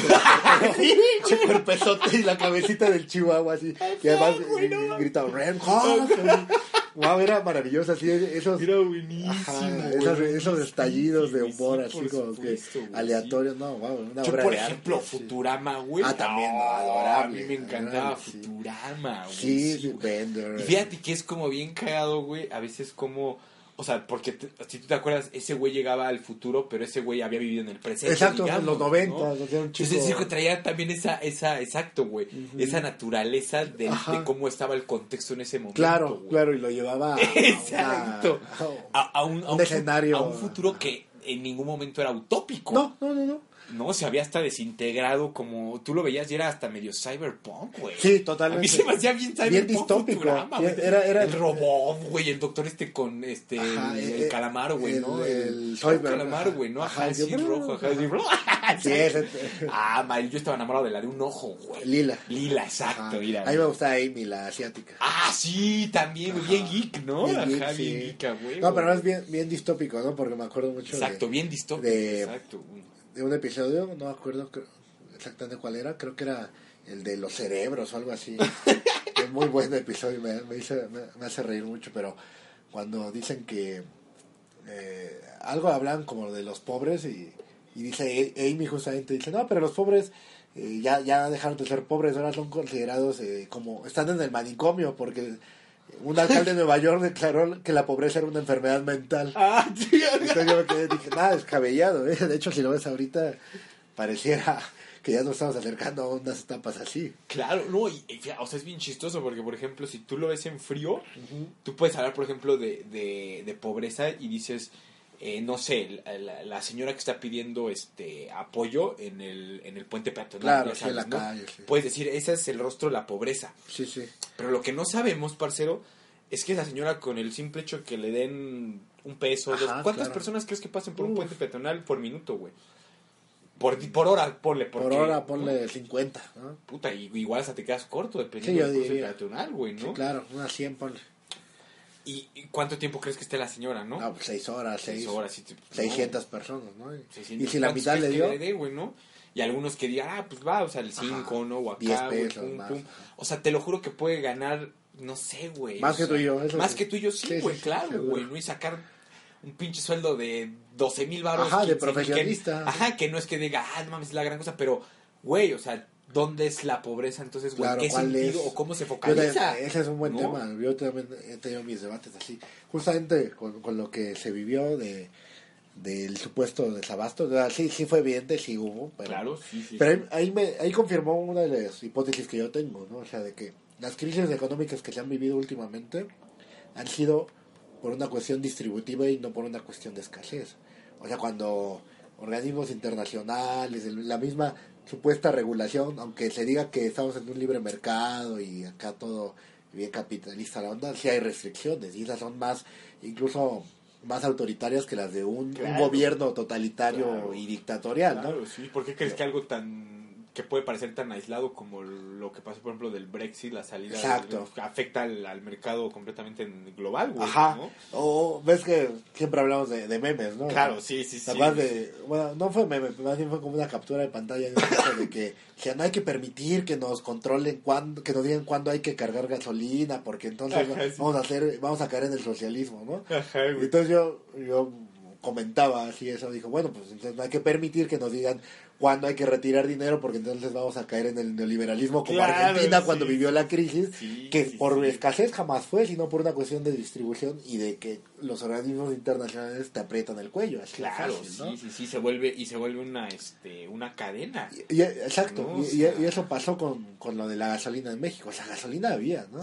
Che cuerpezote y la cabecita del chihuahua así. Y además no gritaba Ren Hawk. Wow, era maravilloso, así, esos, Era buenísimo. ajá, esos, esos buenísimo, estallidos de humor, sí, así como que supuesto, aleatorios, no, wow, una. Yo, obra por ejemplo, arte. Futurama, güey. Ah, también, no, adorable, A mí me encantaba sí. Futurama, güey. Sí, sí. Bender. Y fíjate que es como bien cagado, güey. A veces como... O sea, porque te- si tú te acuerdas, ese güey llegaba al futuro, pero ese güey había vivido en el presente. Exacto, digamos, en los ¿no? 90, o sea, un chico... Entonces dijo, traía también esa, esa, exacto, güey, esa naturaleza de, cómo estaba el contexto en ese momento. Claro, güey. claro, y lo llevaba a, Exacto. A, a un, a Un fu- escenario. A un futuro que en ningún momento era utópico. No, no, no, no. No, se había hasta desintegrado como tú lo veías y era hasta medio cyberpunk, güey. Sí, A mí totalmente. se me hacía bien cyberpunk Bien distópico. Futurama, güey. era- era- el robot, güey, el doctor este con este Ajá, el, eh, el calamar, güey, el- ¿no? el el Cyber- calamar, güey, ¿no? ajá, Ajá, así rojo, ajá, rojo. Sí, ese- Ah, mal, yo estaba enamorado de la de un ojo, güey. Lila. Lila, exacto, Ajá. mira. A mí me gusta Amy, la asiática. Ah, sí, también, güey, bien geek, ¿no? Bien Ajá, geek, bien sí. geek, huevo. No, pero es bien, bien distópico, ¿no? Porque me acuerdo mucho de- Exacto, bien distópico, de- exacto. güey. De, un episodio, no me acuerdo exactamente cuál era, creo que era el de los cerebros o algo así. es muy buen episodio, me, me, hizo- me- me hace reír mucho, pero cuando dicen que eh, algo hablan como de los pobres y, y dice Amy justamente, dice, no, pero los pobres eh, ya, ya dejaron de ser pobres, ahora son considerados eh, como, están en el manicomio porque un alcalde de Nueva York declaró que la pobreza era una enfermedad mental. Ah, sí, Entonces yo me quedé, dije, nada, descabellado, ¿eh? De hecho, si lo ves ahorita, pareciera que ya nos estamos acercando a unas etapas así. Claro, no, y, y o sea, es bien chistoso porque, por ejemplo, si tú lo ves en frío, tú puedes hablar, por ejemplo, de, de, de pobreza y dices, eh, no sé, la, la- la señora que está pidiendo este apoyo en el, en el puente peatonal. Claro, sí, la sabes, ¿no? calle, sí. Puedes decir, ese es el rostro de la pobreza. Sí, sí. Pero lo que no sabemos, parcero, es que esa señora con el simple hecho que le den un peso, Ajá, dos- ¿cuántas claro. personas crees que pasen por un puente peatonal por minuto, güey? Por, por hora, ponle. Por hora ponle 50, ¿no? Puta, y igual hasta te quedas corto Sí, dependiendo del diría. peatonal, güey, ¿no? Sí, claro, unas 100 ponle. ¿Y, cuánto tiempo crees que esté la señora, no? No, pues 6 horas, 6, Seis horas, sí, no. 600 personas, ¿no? Y- 600. Y si la ¿Cuántos mitad le crees que dio, le dé, güey, ¿no? Y algunos que digan, ah, pues va, o sea, el 5, ¿no? O 10 acá, güey, pesos pum, más, pum. O sea, te lo juro que puede ganar, no sé, güey. Más que sea, tú y yo, eso Más sí. que tú y yo, sí, güey, sí, claro, güey, ¿no? Y sacar un pinche sueldo de 12 mil baros. Ajá, de 15, que- ajá, que no es que diga, ah, no mames, es la gran cosa, pero, güey, o sea, ¿dónde es la pobreza entonces, güey? Claro, ¿Qué ¿cuál sentido es? o cómo se focaliza? ese es un buen ¿no? tema. Yo también he tenido mis debates así. Justamente con, con lo que se vivió de del supuesto desabasto. O sea, sí, sí fue evidente, sí hubo. Pero, Claro, sí, sí. pero ahí, ahí, me, ahí confirmó una de las hipótesis que yo tengo, ¿no? O sea, de que las crisis económicas que se han vivido últimamente han sido por una cuestión distributiva y no por una cuestión de escasez. O sea, cuando organismos internacionales, la misma supuesta regulación, aunque se diga que estamos en un libre mercado y acá todo bien capitalista la onda, sí hay restricciones y esas son más, incluso más autoritarias que las de un, gobierno totalitario Claro. y dictatorial, ¿no? Claro, sí. ¿Por qué crees que algo tan que puede parecer tan aislado como lo que pasó, por ejemplo, del Brexit, la salida Exacto. del- afecta al, al mercado completamente en- global, güey? Ajá. ¿no? O ves que siempre hablamos de, de memes, ¿no? Claro, sí, sí, ¿Te sí. de, bueno, no fue meme, más bien fue como una captura de pantalla de, un tipo de que, que no hay que permitir que nos controlen cuándo, que nos digan cuándo hay que cargar gasolina, porque entonces Ajá, sí. vamos a hacer, vamos a caer en el socialismo, ¿no? Ajá, Y güey. entonces yo, yo comentaba así eso, dijo, bueno, pues entonces no hay que permitir que nos digan cuándo hay que retirar dinero, porque entonces vamos a caer en el neoliberalismo como Claro, Argentina sí. cuando vivió la crisis, Sí, que sí, por escasez jamás fue, sino por una cuestión de distribución y de que los organismos internacionales te aprietan el cuello. Así Claro, fácil, ¿no? sí, sí, sí, se vuelve, y se vuelve una, este, una cadena. Y- y- exacto, No, y eso pasó con, con lo de la gasolina en México. O sea, gasolina había, ¿no?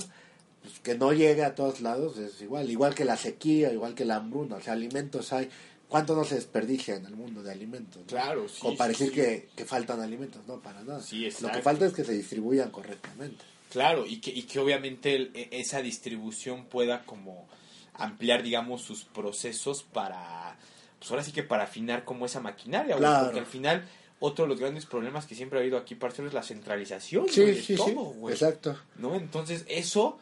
Pues que no llegue a todos lados es igual, igual que la sequía, igual que la hambruna, o sea, alimentos hay. ¿Cuánto no se desperdicia en el mundo de alimentos? no? Claro, sí. Sí, decir sí. Que, que faltan alimentos, no, para nada. Sí, Lo exacto. que falta es que se distribuyan correctamente. Claro, y que, y que obviamente el- e- esa distribución pueda como ampliar, digamos, sus procesos para, pues ahora sí que para afinar como esa maquinaria, güey, Claro. porque al final otro de los grandes problemas que siempre ha habido aquí, parcero, es la centralización, Sí, güey, de sí, sí. todo, güey, Exacto. ¿no? Entonces eso,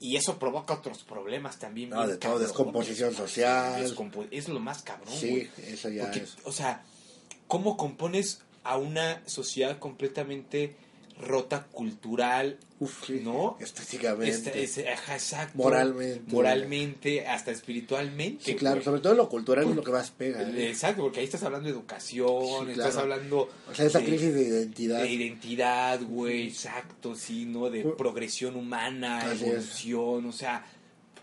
y eso provoca otros problemas también. No, bien de todo, descomposición social. Descompo- es lo más cabrón, Sí, eso ya Porque, es. o sea, ¿cómo compones a una sociedad completamente rota cultural, Uf. ¿no? Estéticamente. Este- es- ajá, exacto. Moralmente. Moralmente, hasta espiritualmente. Sí, claro, güey. sobre todo lo cultural es lo que más pega. ¿eh? Exacto, porque ahí estás hablando de educación, Sí, estás claro. hablando O sea, esa de- crisis de identidad. de identidad, güey, exacto, sí, ¿no? De Pu- progresión humana, Así es. evolución, o sea,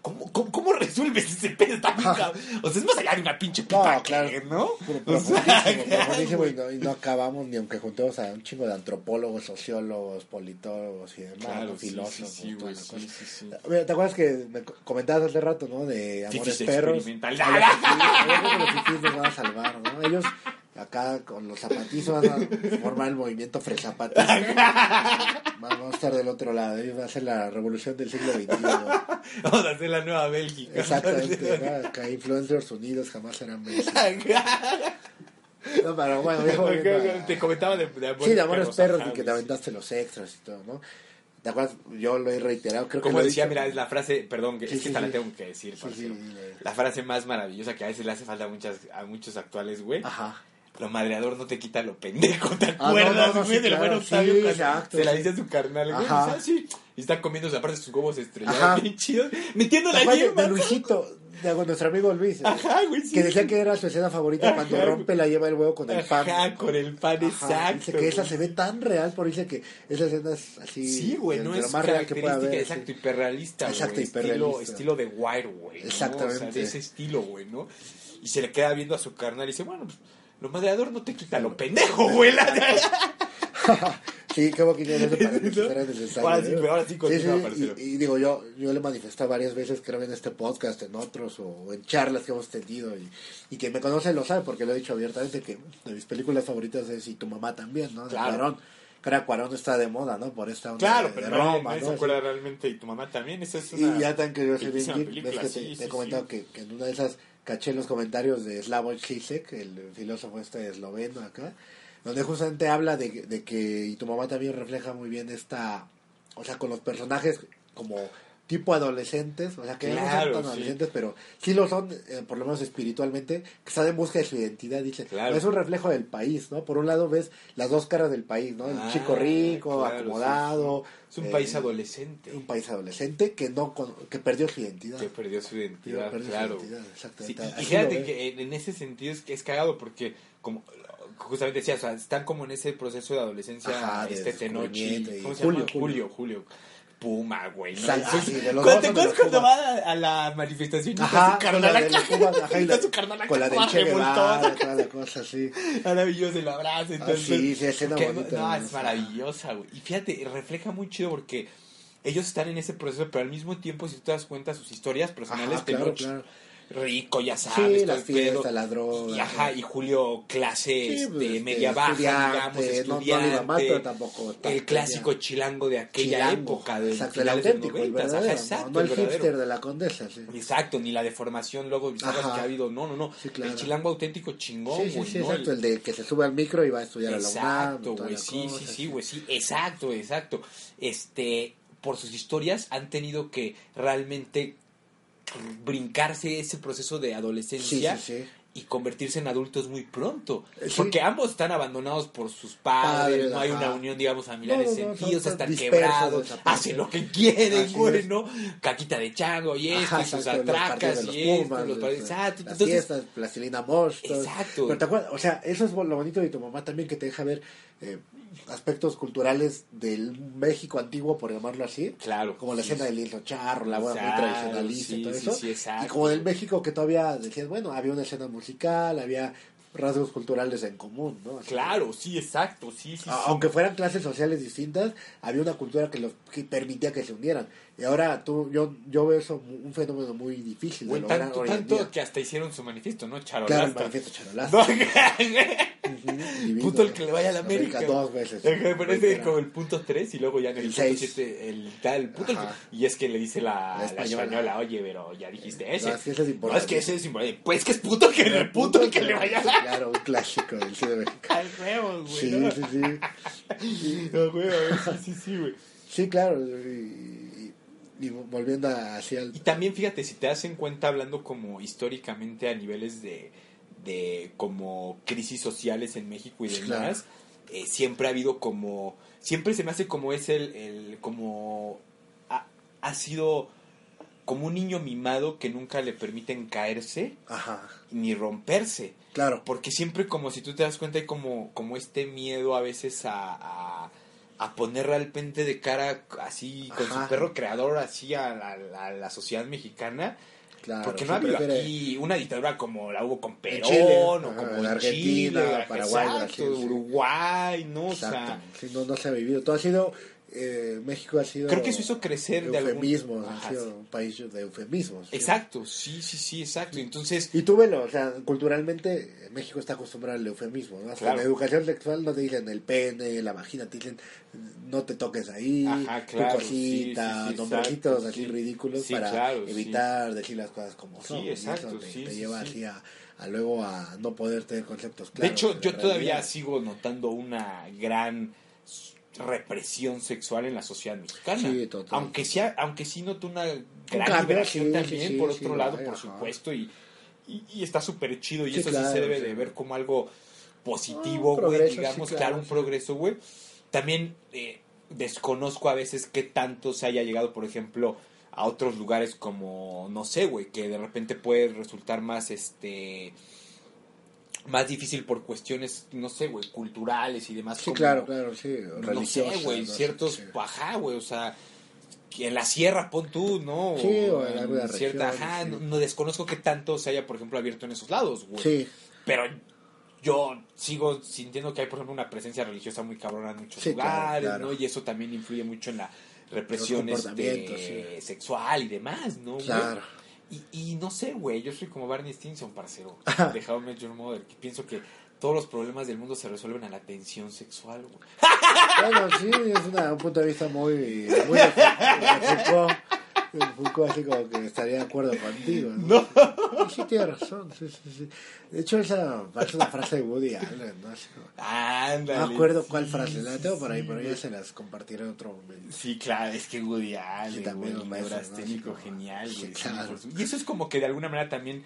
¿cómo, cómo, cómo resuelves ese pedo? Cabrón. O sea, es más allá de una pinche No, pipa, claro. que, ¿no? Puro O sea, profundísimo, profundísimo, güey. y, no, y no acabamos ni aunque juntemos a un chingo de antropólogos, sociólogos, politólogos y demás, Claro, ¿no? sí, filósofos. sí, sí. Mira, ¿Te acuerdas que me co- comentabas hace rato, ¿no? De Amores Perros. experimental. A los fifís, yo creo que los fifís nos van a salvar, ¿no? Ellos acá con los zapatizos van a formar el movimiento fresapatista. Vamos a estar del otro lado, ellos van a ser la revolución del siglo XXI. Vamos a hacer la nueva Bélgica. Exactamente, ¿no? Acá influencers unidos jamás serán Messi. No, pero bueno, a- Te comentaba de, de Sí, de Amores Perros ajá, y que te aventaste los extras y todo, ¿no? ¿Te acuerdas? Yo lo he reiterado, creo que Como decía, dicho. mira, es la frase, perdón, que Sí, es que sí, esta la sí. tengo que decir, le- La frase más maravillosa que a veces le hace falta a, muchas, a muchos actuales, güey. Ajá. Lo madreador no te quita lo pendejo, ¿te Ah, no, acuerdas, no, no, sí, del claro, buen sí, Octavio cuando exacto, se la dice a su carnal, güey. Sí, y está comiéndose aparte sus huevos estrellados bien metiendo ¿Te la acuerdas de- yema. de Luisito, de bueno, nuestro amigo Luis, Ajá, güey, sí. que decía que era su escena favorita cuando rompe la yema del huevo con el pan. Ajá, con el pan, Ajá, exacto. Dice que esa se ve tan real, por dice que esa escena es así. Sí, güey, no es más real que haber. exacto, hiperrealista, Exacto, güey, hiperrealista. estilo de Wire, güey. Exactamente. O sea, de ese estilo, güey, ¿no? Y se le queda viendo a su carnal y dice, bueno, pues, lo madreador no te quita lo pendejo, güey. sí, qué boquilla ese paréntesis ¿No? era necesario. Ahora sí, pero ahora sí continúa, sí, parcero. y, y digo, yo, yo le manifestado varias veces, creo en este podcast, en otros, o en charlas que hemos tenido, y, y que me conoce lo sabe, porque lo he dicho abiertamente, que de mis películas favoritas es Y tu mamá también, ¿no? De Claro. Cuarón. Que ahora Cuarón está de moda, ¿no? Por esta onda Claro, de, pero de no, Roma, nadie ¿no? se Así. acuerda realmente, y tu mamá también, esa es una... Y ya tan que yo soy bien ves que sí, te, sí, te he comentado sí. que, que en una de esas caché los comentarios de Slavoj Zizek, el filósofo este esloveno acá, donde justamente habla de, de que, y tu mamá también refleja muy bien esta, o sea, con los personajes como tipo adolescentes, o sea, que Claro, no son tan sí. adolescentes, pero sí lo son, eh, por lo menos espiritualmente, que están en busca de su identidad, dice. Claro. Es un reflejo del país, ¿no? Por un lado ves las dos caras del país, ¿no? El Ah, chico rico, claro, acomodado. Es un eh, país adolescente. Un país adolescente que no con- que perdió su identidad. que perdió su identidad, Perdió su claro. identidad, Sí, exactamente. y- fíjate que en, ese sentido es que es cagado porque como justamente decías, o sea, están como en ese proceso de adolescencia Ajá, este Tenochi. Julio. Julio, Julio. Puma, güey. ¿no? Sí, de los ¿cuándo- dos ¿Te son de acuerdas los cuando va a, la manifestación Ajá, su carnal acá? su carnal acá con la del Che. Guevara, toda la cosa así. Maravilloso el abrazo. Entonces, Ah, sí, sí, escena que- bonita, No, ¿no? es maravillosa, güey. Y fíjate, refleja muy chido porque ellos están en ese proceso, pero al mismo tiempo, si tú te das cuenta, sus historias personales, Ajá, claro, Tenoch, claro. Rico, ya Sí, sabes, el pedo. fiestas, la droga. Y, ajá, y Julio, clase Sí, este, pues, este, media baja, digamos, estudiante, no- mal, pero tampoco el clásico chilango de aquella Chilango, época, de exacto, el auténtico, el 90s, ajá, verdadero, exacto, no, el, hipster de la condesa, sí. Exacto, ni la deformación luego bizarra que ha habido. No, no, no. Sí, claro. El chilango auténtico chingón, Sí, sí, güey. sí, ¿no? exacto, El- de que se sube al micro y va a estudiar a la UNAM. Exacto, güey, la sí, sí, sí, güey, sí, exacto, exacto. Este, por sus historias han tenido que realmente brincarse ese proceso de adolescencia sí, sí. y convertirse en adultos muy pronto. Eh. Porque ambos están abandonados por sus padres, Padres, no hay ajá. una unión, digamos, familiar en No, no, no, sentido, son están quebrados, hacen lo que quieren, Así güey, es. ¿no? Caquita de chango y esto, Ajá, y sus atracas los y esto, Pumas, los partidos- exacto. las Entonces, fiestas, plastilina mosh, todo. Exacto. Pero te acuerdas, o sea, eso es lo bonito de tu mamá también, que te deja ver eh, aspectos culturales del México antiguo, por llamarlo así. claro. Como la sí, escena del hilo charro, la boda muy tradicionalista y todo sí, eso. exacto. y como del México que todavía decías, bueno, había una escena musical, había rasgos culturales en común, ¿no? Así Claro, sí, exacto, sí, sí. Aunque fueran clases sociales distintas, había una cultura que los que permitía que se unieran. Y ahora tú, yo, yo veo eso un fenómeno muy difícil de Güey, lograr tanto, tanto que hasta hicieron su manifiesto, ¿no? Claro, el Charolasta. manifiesto charolazo. No, Puto el ¿no? que le vaya a la América. dos veces. Me parece Reitera. como el punto 3 y luego ya en el, El punto seis. 7 el tal punto el- y es que le dice la, La la española. española. oye, pero ya dijiste ese. No, es que ese es No, importante. es que ese es importante. Pues que es puto que el puto el que le vaya a la Claro, un clásico del cine mexicano. Ay, huevos, güey. Sí, ¿no? sí, sí. No, güey, sí, sí, sí, güey. Sí, claro. Y, y- y volviendo a- hacia el... Y también fíjate, si te das en cuenta hablando como históricamente a niveles de, de como crisis sociales en México y demás, eh, siempre ha habido como, siempre se me hace como es el, el como, ha, ha sido como un niño mimado que nunca le permiten caerse Ajá. ni romperse. Claro. Porque siempre como si tú te das cuenta hay como, como este miedo a veces a, a, a poner realmente de cara así con Ajá. su perro creador así a la, a la sociedad mexicana. Claro. porque no ha habido prefiere- aquí una dictadura como la hubo con Perón Chile, o ajá, como en en Argentina, Chile, Paraguay, exacto, Brasil. Uruguay, ¿no? O Exacto. sea, Sí, no, no se ha vivido. Todo ha sido. Eh, México ha sido. creo que eso hizo crecer de algún... eufemismos. Ha sido sí. un país de eufemismos. sí. Exacto, sí, sí, sí, exacto. Entonces, Y tú velo, o sea, culturalmente México está acostumbrado al eufemismo, ¿no? Hasta Claro. en la educación sexual no te dicen el pene, la vagina, te dicen no te toques ahí, Ajá, tu claro, cosita, sí, sí, sí, nombrecitos exacto, así sí. ridículos Sí, para claro, sí. evitar decir las cosas como Sí, son. y exacto, eso te, sí, te sí, lleva sí. así a, a luego a no poder tener conceptos de claros. hecho, la yo todavía sigo notando una gran represión sexual en la sociedad mexicana. Sí, total. Aunque sea, aunque sí noto una gran liberación sí, también, sí, por otro lado, por ajá. supuesto, y, y, y está súper chido, y eso sí se debe de ver como algo positivo, Ah, güey, digamos, claro, claro, un progreso, güey. También eh, desconozco a veces qué tanto se haya llegado, por ejemplo, a otros lugares como, no sé, güey, que de repente puede resultar más, este más difícil por cuestiones, no sé, güey, culturales y demás. Sí, como- claro, claro, sí, no sé, güey, ciertos, sí. ajá, güey, o sea, en la sierra pon tú, ¿no? Sí, o en alguna cierta, región, ajá, sí. no, no desconozco que tanto se haya, por ejemplo, abierto en esos lados, güey. Sí, Pero yo sigo sintiendo que hay, por ejemplo, una presencia religiosa muy cabrona en muchos Sí, claro, lugares, claro. ¿no? Y eso también influye mucho en la represión este, sexual y demás, ¿no? güey? Y, y no sé, güey, yo soy como Barney Stinson, parcero, de How I Met Your Mother, que pienso que todos los problemas del mundo se resuelven a la tensión sexual, güey. Bueno, sí, es una- un punto de vista muy, muy Foucault. Así como que estaría de acuerdo contigo. ¿no? Y sí, tiene razón. Sí, sí, sí. De hecho, esa parece una frase de Woody Allen. ¿no? Ándale. no acuerdo sí, cuál frase. La tengo por ahí, pero ya se las compartiré en otro momento. Sí, claro, es que Woody Allen, también un maestro, ¿no? como- genial, güey. claro. Y eso es como que de alguna manera también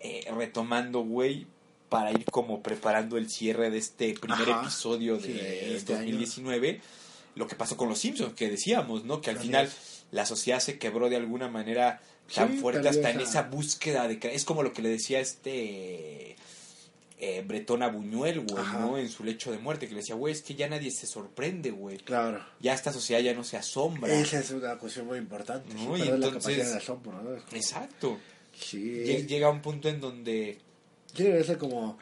eh, retomando, güey, para ir como preparando el cierre de este primer Ajá. episodio de este 2019, lo que pasó con los Simpsons, que decíamos, ¿no? Que al Así final. La sociedad se quebró de alguna manera tan Sí, fuerte hasta en esa- búsqueda de... Es como lo que le decía este... Eh, Bretón a Buñuel, güey. ¿no? En su lecho de muerte, que le decía, güey, es que ya nadie se sorprende, güey. Claro. Ya esta sociedad ya no se asombra. Esa es una cuestión muy importante. No, y la entonces- capacidad de asombro. ¿no? Es como- Exacto. Sí. Lle- Llega un punto en donde Sí, debe ser como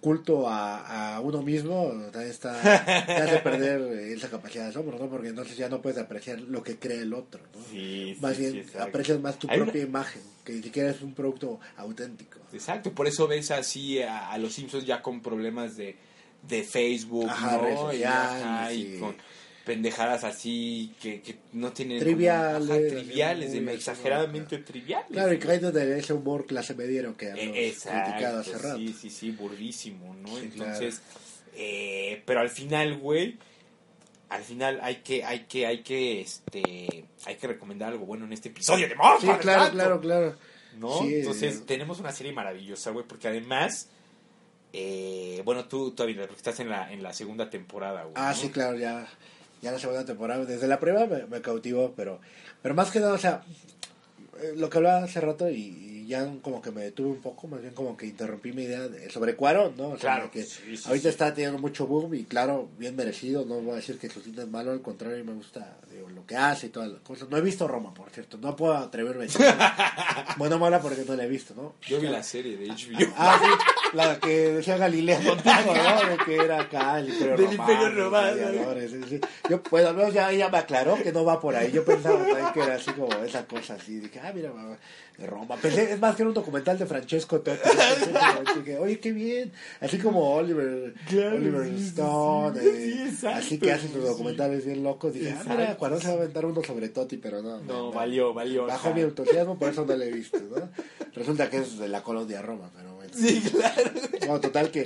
culto a, a uno mismo, también está, te hace perder eh, esa capacidad de asombro, ¿no? Porque entonces ya no puedes apreciar lo que cree el otro, ¿no? Sí, más sí, bien sí, aprecias más tu propia imagen, que ni siquiera es un producto auténtico. Exacto, por eso ves así a, a los Simpsons ya con problemas de, de Facebook, Ajá, ¿no? redes Y, sociales, ajá, y sí. con pendejadas así que, que no tienen... como- Triviales, ajá, triviales, de- exageradamente triviales. Claro, y cae de ese humor clase mediero que hemos Eh, criticado hace rato. sí, sí, sí, burdísimo, ¿no? Sí, Entonces, eh, pero al final, güey, al final hay que, hay que, hay que, este, hay que recomendar algo bueno en este episodio de Morph, Sí, claro, claro, claro. ¿No? Sí, Entonces, eh. tenemos una serie maravillosa, güey, porque además, eh, bueno, tú todavía, porque estás en la, en la segunda temporada, güey. Ah, ¿no? sí, claro, ya, ya la segunda temporada. Desde la primera me, me cautivó, pero, pero más que nada, o sea, eh, lo que hablaba hace rato y ya como que me detuve un poco, más bien como que interrumpí mi idea de- sobre Cuarón, ¿no? O sea, Claro, que sí, sí, ahorita sí. está teniendo mucho boom y claro, bien merecido, no voy a decir que su cine es malo, al contrario, me gusta digo, lo que hace y todas las cosas. No he visto Roma, por cierto, no puedo atreverme a decir. bueno, mala porque no la he visto, ¿no? Yo vi la serie de HBO. Ah, sí, la que decía Galilea Montijo, ¿no? De que era acá el Imperio Del Romano. Imperio Romano, sí. Yo, pues al menos ya ella me aclaró que no va por ahí. Yo pensaba también que era así como esa cosa así. Dije, ah, mira, mamá, de Roma. Pensé, es más que era un documental de Francesco Totti. Dije, Oye, qué bien. Así como Oliver, Claro, Oliver Stone. sí. eh, Sí, exacto, así que hacen sus sí, documentales bien locos. Dije, ah, mira, Exacto, cuando se va a aventar uno sobre Totti, pero no. No, valió, valió. Ajá. mi entusiasmo, por eso no lo he visto, ¿no? Resulta que es de la colonia Roma, pero bueno. Sí, claro. Bueno, total que,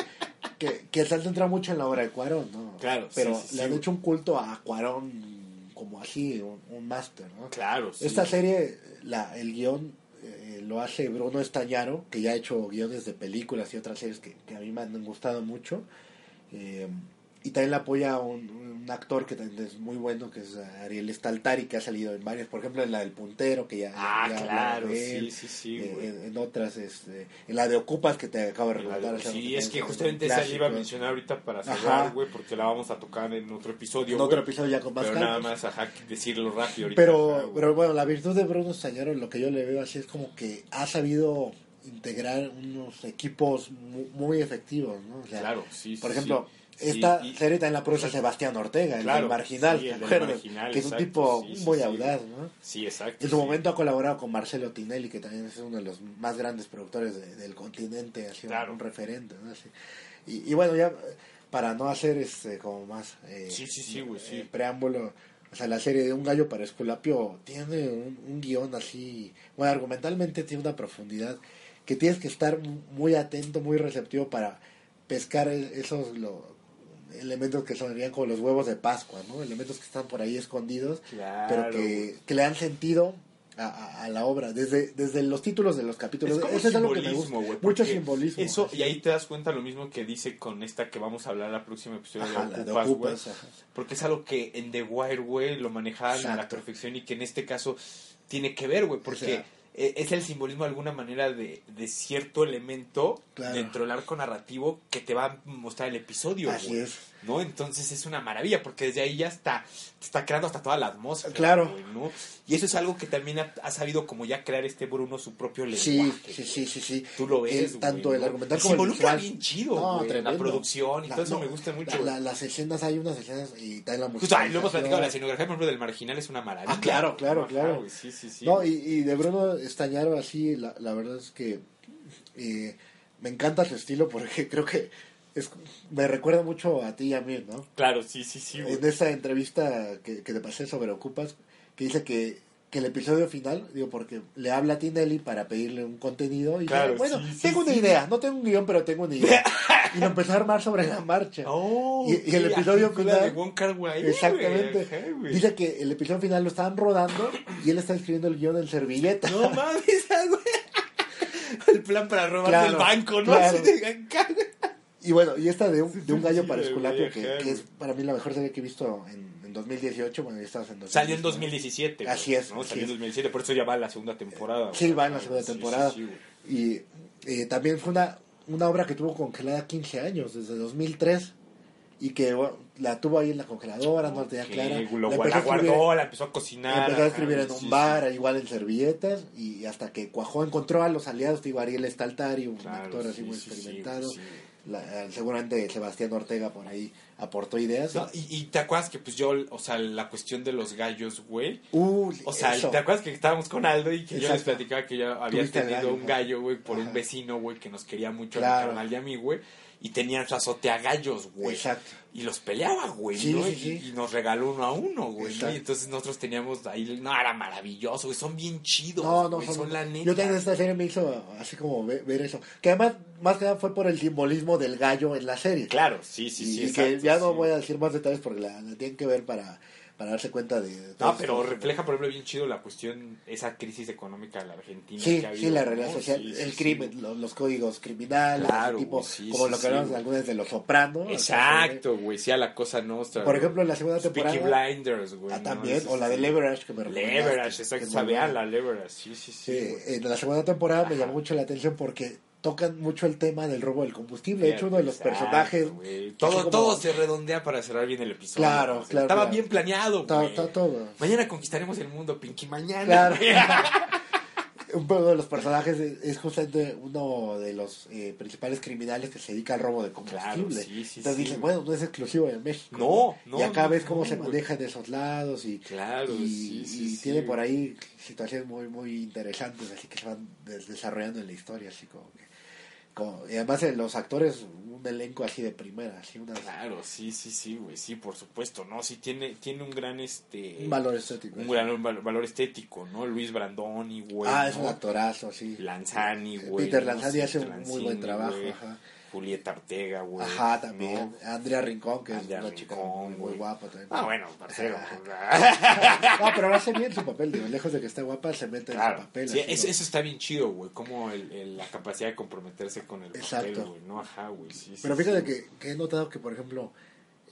que, que se han centrado mucho en la obra de Cuarón, ¿no? Claro, Pero sí, sí, le sí. han hecho un culto a Cuarón como así, un, un máster, ¿no? Claro. Esta serie, la, el guion lo hace Bruno Estañaro, que ya ha hecho guiones de películas y otras series que, que a mí me han gustado mucho. Eh, y también la apoya un, un actor que también es muy bueno, que es Ariel Staltari, que ha salido en varias, por ejemplo, en la del puntero, que ya... Ah, ya claro, él, sí, sí, sí, eh, güey. en, en otras, este, en la de Ocupas, que te acabo de recordar. esa Sí, es que justamente esa iba a mencionar ahorita para cerrar, güey, porque la vamos a tocar en otro episodio. En otro episodio ya con más Pero nada más, ajá, decirlo rápido ahorita. Pero, ajá, pero bueno, la virtud de Bruno Stañaro, lo que yo le veo así es como que ha sabido integrar unos equipos mu- muy, efectivos, ¿no? O sea, Claro, sí, Por sí, ejemplo, sí. Esta Sí, y- serie también la produce Sebastián Ortega, el del Marginal, sí, ¿te el del acuerdas? Marginal, que es un tipo sí, muy audaz, ¿no? Sí, exacto. En su momento ha colaborado con Marcelo Tinelli, que también es uno de los más grandes productores de- del continente, ha sido Claro. un referente, ¿no? Así. Y, y bueno, ya para no hacer este como más eh, Sí, sí, sí, güey, eh, preámbulo, o sea, la serie de Un gallo para Esculapio tiene un, un guion así, bueno, argumentalmente tiene una profundidad que tienes que estar muy atento, muy receptivo para pescar e- esos lo- elementos que sonarían como los huevos de Pascua, ¿no? Elementos que están por ahí escondidos Claro, pero que, que le dan sentido a, a- a la obra, desde, desde los títulos de los capítulos. Es como Eso es algo que me gusta. Mucho simbolismo. Eso, así. y ahí te das cuenta lo mismo que dice con esta que vamos a hablar la próxima episodio Ajá, de la de Ocupas, güey. Ocupas, ajá. Porque es algo que en The Wire, güey, lo manejaban a la perfección y que en este caso tiene que ver, güey, porque O sea, es el simbolismo de alguna manera de, de cierto elemento Claro. dentro del arco narrativo que te va a mostrar el episodio, Así güey. es. ¿No? Entonces es una maravilla porque desde ahí ya está, está creando hasta toda la atmósfera. Claro. güey, ¿no? Y eso es algo que también ha, ha sabido como ya crear este Bruno su propio lenguaje. sí, sí, sí, sí. Tú lo ves, El- güey, tanto el argumental como se involucra bien chido, No, güey, la producción y La- todo eso no, me gusta mucho. la- la- las escenas, hay unas escenas y también la Justo, ahí lo hemos platicado, la escenografía, por ejemplo, del marginal es una maravilla. Ah, claro, claro, claro. sí, sí, sí. No, y, y de Bruno Estañaro así, la, la verdad es que eh, me encanta su estilo porque creo que es, me recuerda mucho a ti y a mí, ¿no? Claro, sí, sí, sí, güey. en esa entrevista que, que te pasé sobre Ocupas, que dice que, que el episodio final, digo, porque le habla a Tinelli para pedirle un contenido y Claro, dice, bueno, sí, sí, tengo una sí. idea, no tengo un guion, pero tengo una idea. y lo empezó a armar sobre la marcha. Oh, Y- y el episodio final- de Exactamente. güey. Dice que el episodio final lo estaban rodando y él está escribiendo el guion en servilleta. No mames, güey. El plan para robar Claro, el banco, ¿no? claro. Así de acá, güey. Y bueno, y esta de un, de un gallo sí, para Esculapio, que, que es para mí la mejor serie que he visto en, en 2018. Bueno, ya estabas en 2019. Salió en 2017. güey, Así es, ¿no? así Salió en es. 2017, por eso ya va a la segunda temporada. Sí, va en la segunda Sí, sí, temporada. sí. Y eh, también fue una, una obra que tuvo congelada 15 años, desde 2003. Y que bueno, la tuvo ahí en la congeladora, no la tenía clara. lo- La la, a escribir- guardó, la empezó a cocinar. Empezó a ajá, escribir en sí, un sí. bar, igual en servilletas, y hasta que cuajó, encontró a los aliados, digo, Ariel Staltari, un Claro, actor así sí, muy sí, sí, experimentado. La- seguramente Sebastián Ortega por ahí aportó ideas. No, y, y te acuerdas que pues yo, o sea, la cuestión de los gallos, güey. Uh, O sea, eso. ¿te acuerdas que estábamos con Aldo y que yo les platicaba que yo había tenido gallo, un gallo, güey, por Ajá. un vecino, güey, que nos quería mucho a Claro. mi carnal y a mí, güey. Y tenían su azote a gallos, güey. Exacto. Y los peleaba, güey, Sí, ¿no? sí, Y- sí. Y, nos regaló uno a uno, güey. Y entonces nosotros teníamos ahí, no, era maravilloso, güey, son bien chidos, No, no, güey, son, la neta. Yo también esta serie me hizo así como ve- ver, eso. Que además, más que nada fue por el simbolismo del gallo en la serie. Claro, sí, sí, y, sí. y que exacto, ya no voy a decir más detalles porque la, la tienen que ver para, para darse cuenta de... de No, esto. pero refleja, por ejemplo, bien chido la cuestión, esa crisis económica de la Argentina. Sí, que ha sí, habido, la ¿no? realidad social, Sí, sí, el sí, crimen, güey. lo- los, códigos criminales, Claro, tipo, sí, como sí, lo que sí, hablamos güey. algunas de los sopranos. Exacto, güey, sí, a la cosa nuestra. Por ejemplo, en la segunda temporada... Blinders, güey. Ah, ¿no? también, Sí, o la de sí. Leverage que me Leverage, exacto, vean la Leverage, sí, sí, sí. Sí, en la segunda temporada me llamó mucho la atención porque tocan mucho el tema del robo del combustible. De hecho, uno de los personajes... Todo, como- todo se redondea para cerrar bien el episodio. Claro, claro, Estaba claro. bien planeado, Está, todo. Mañana conquistaremos el mundo, Pinky, mañana. Claro. Un poco de los personajes es, justamente uno de los eh, principales criminales que se dedica al robo de combustible. Claro, sí, sí, Entonces sí, dicen, bueno, no es exclusivo de México. No, no, Y acá no, ves cómo no, se maneja en esos lados y, Claro, y, y tiene por ahí situaciones muy muy interesantes, así que se van des- desarrollando en la historia, así como que... Como, y además eh, los actores, un elenco así de primera, así unas, Claro, sí, sí, sí, güey, sí, por supuesto, ¿no? Sí tiene, tiene un gran, este... un valor estético. un gran val- valor estético, ¿no? Luis Brandoni, güey. ah, es ¿no? un actorazo, sí. Lanzani, güey. Peter ¿no? Lanzani Sí, hace un muy buen trabajo, ajá. Julieta Ortega, güey. Ajá, también. ¿no? Andrea Rincón, que Andrea es una chica muy, muy guapa también. Ah, bueno, parcero. No, pero lo hace bien su papel, digo, lejos de que esté guapa, se mete en Claro, su papel. sí, así, eso, ¿no? eso está bien chido, güey, como el, el- la capacidad de comprometerse con el papel, Exacto. güey, ¿no? Ajá, güey, sí, Pero sí, fíjate que, que he notado que, por ejemplo,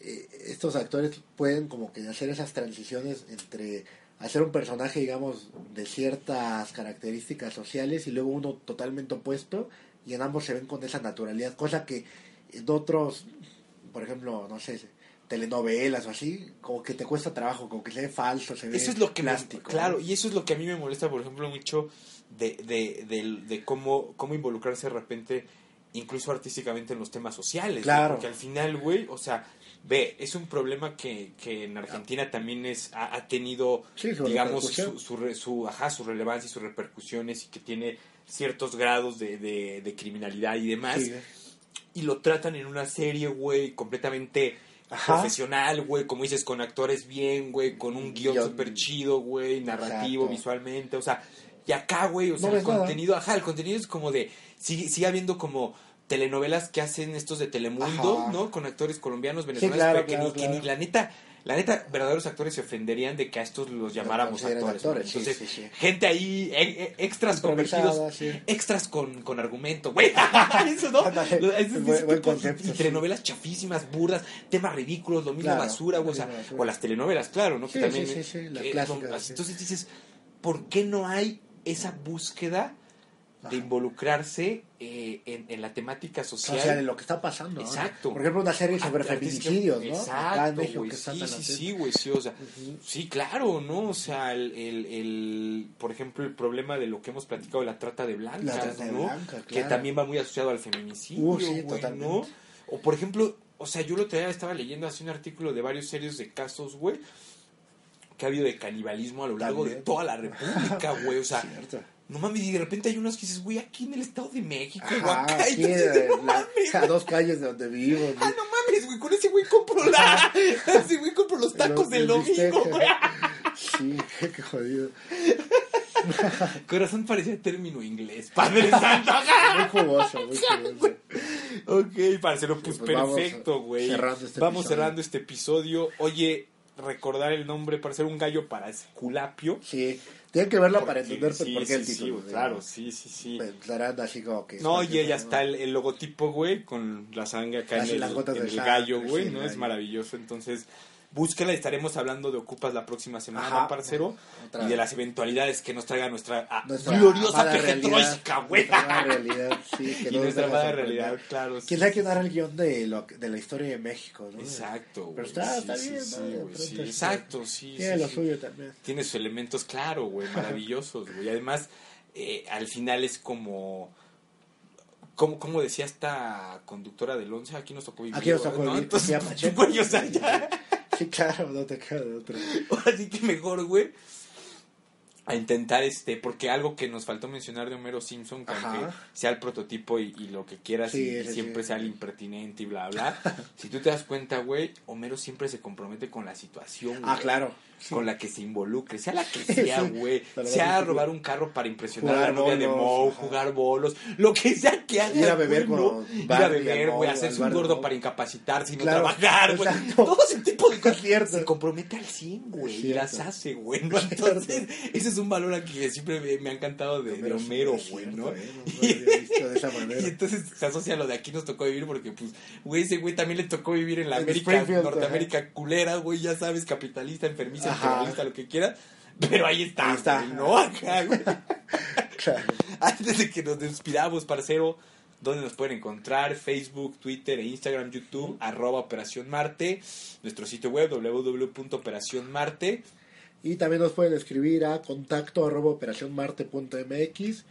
eh, estos actores pueden como que hacer esas transiciones entre hacer un personaje, digamos, de ciertas características sociales y luego uno totalmente opuesto y en ambos se ven con esa naturalidad, cosa que en otros, por ejemplo, no sé, telenovelas o así, como que te cuesta trabajo, como que se ve falso, se ve Eso es lo que me- plástico. claro, ¿no? y eso es lo que a mí me molesta, por ejemplo, mucho de, de, de, de cómo, cómo involucrarse de repente, incluso artísticamente en los temas sociales. ¿no? Claro. Porque al final, güey, o sea, ve, es un problema que, que en Argentina también es, ha, ha tenido, Sí, su digamos, su, su, su, ajá, su relevancia y sus repercusiones y que tiene ciertos grados de, de, de criminalidad y demás. Sí, Y lo tratan en una serie, güey, completamente Ajá. profesional, güey, como dices, con actores bien, güey, con un guion súper chido, güey, narrativo, Exacto. visualmente, o sea, y acá, güey, o sea, No el nada. contenido, ajá, el contenido es como de, sigue, sigue habiendo como telenovelas que hacen estos de Telemundo, Ajá. ¿no? Con actores colombianos, venezolanos, claro, pero que, claro, ni, que ni la neta, la neta, verdaderos actores se ofenderían de que a estos los llamáramos actores. ¿no? actores, sí, Entonces, sí, sí. gente ahí, e- e- extras convertidos, extras con, con argumento, güey. Eso, ¿no? Buen- buen concepto, y telenovelas chafísimas, burdas, temas ridículos, lo mismo Claro, basura, güey, o, sea, o las telenovelas, claro, ¿no? Sí, que también, sí, sí, sí, la que clásica, son- sí. Entonces dices, ¿por qué no hay esa búsqueda de Ajá. involucrarse eh, en, en la temática social? O sea, de lo que está pasando. ¿no? Exacto. Por ejemplo, una serie sobre feminicidios, ¿no? Exacto, güey. Sí, sí, sí, güey, sí, o sea, sí, claro, ¿no? O sea, el, el, el- por ejemplo, el problema de lo que hemos platicado de la trata de blancas, La trata de ¿no? blancas, Que también va muy asociado al feminicidio, Uh, sí, güey, totalmente. ¿no? O, por ejemplo, o sea, yo lo otro día estaba leyendo así un artículo de varios series de casos, güey, que ha habido de canibalismo a lo largo de toda la república, güey, o sea... Cierto. No mames, y de repente hay unos que dices, güey, aquí en el Estado de México, Ajá, acá, y no la- mames, a dos calles de donde vivo. Ah, no mames, güey, con ese güey compro la. ese güey compro los tacos El- del el domingo, güey. Sí, qué jodido. Corazón parecía término inglés. Padre santo. Muy jugoso, muy jugoso. ok, parcero, pues, Pues perfecto, güey. cerrando este vamos episodio. cerrando este episodio. Oye, recordar el nombre para ser un gallo para Esculapio. Sí, tienen que verlo para Porque- entender pues, sí, por qué sí, el sí, título. ¿no? claro, sí, sí, sí. Pensarán así como que... es No, ya cosa, está el, el logotipo, güey, con la sangre acá en el, en el gallo, sí, güey, ¿no? Es maravilloso. Entonces, búsquela y estaremos hablando de Ocupas la próxima semana, Ajá. parcero. Otra y de las eventualidades que nos traiga nuestra, ah, Nuestra gloriosa pejetroica, güey. nuestra realidad, sí, que Y no nuestra sorprender. realidad, claro. sí, ¿Quién sabe sí. hará el guion de, lo, de la historia de México, no? Exacto, güey. Pero está- sí, está sí, bien, ¿no? Güey, sí, Exacto, sí. Tiene sí, lo suyo también. tiene sus elementos, claro, güey, maravillosos, güey. Además, eh, al final es como, como, como decía esta conductora del 11, aquí nos tocó vivir. Aquí nos tocó ¿no? vivir, Entonces, Sofía Pacheco. o sea, ya, Sí, claro, no te queda de otra. así que mejor, güey, a intentar, este, porque algo que nos faltó mencionar de Homero Simpson, que sea el prototipo y, y lo que quieras Sí, y, siempre sí. sea el impertinente y bla, bla, si tú te das cuenta, güey, Homero siempre se compromete con la situación, Ah, claro. Sí. con la que se involucre, sea la que sea, güey, sea robar un carro para impresionar a la novia de ajá. jugar bolos, lo que sea que haga, Ir a beber güey, ¿no? ir a beber, güey, hacerse un gordo para incapacitarse y no Claro, trabajar, güey, todo ese tipo de cosas, se compromete al 100, güey, y las hace, güey, ¿no? Entonces, ese es un valor aquí que siempre me, me ha encantado de, de Homero, güey, ¿no? Y entonces se asocia a lo de aquí nos tocó vivir porque, pues, güey, ese güey también le tocó vivir en la América, Norteamérica culera, güey, ya sabes, capitalista, enfermiza, Imperialista, lo que quieras. Pero ahí está, Ahí está. güey, ¿no? Acá, güey. Claro. Antes de que nos despidamos, parcero, ¿dónde nos pueden encontrar? Facebook, Twitter e Instagram, YouTube, arroba Operación Marte, nuestro sitio web www.operacionmarte. Y también nos pueden escribir a contacto arroba operacionmarte.mx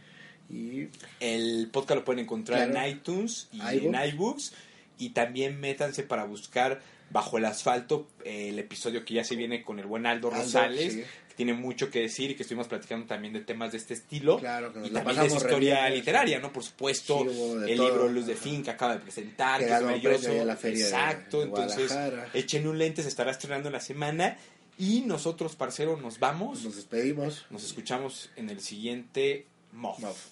y El podcast lo pueden encontrar Claro. en iTunes y iBooks. en iBooks. Y también métanse para buscar Bajo el Asfalto, eh, el episodio que ya se viene con el buen Aldo, Aldo, Rosales, sí. que tiene mucho que decir y que estuvimos platicando también de temas de este estilo. Claro, que nos y la también de historia bien, literaria, ¿no? Por supuesto, el todo. libro Luz de Fin que acaba de presentar, Que que, es maravilloso. la feria Exacto, de entonces echen un lente, se estará estrenando en la semana. Y nosotros, parcero, nos vamos. nos despedimos. Nos escuchamos en el siguiente. Mof.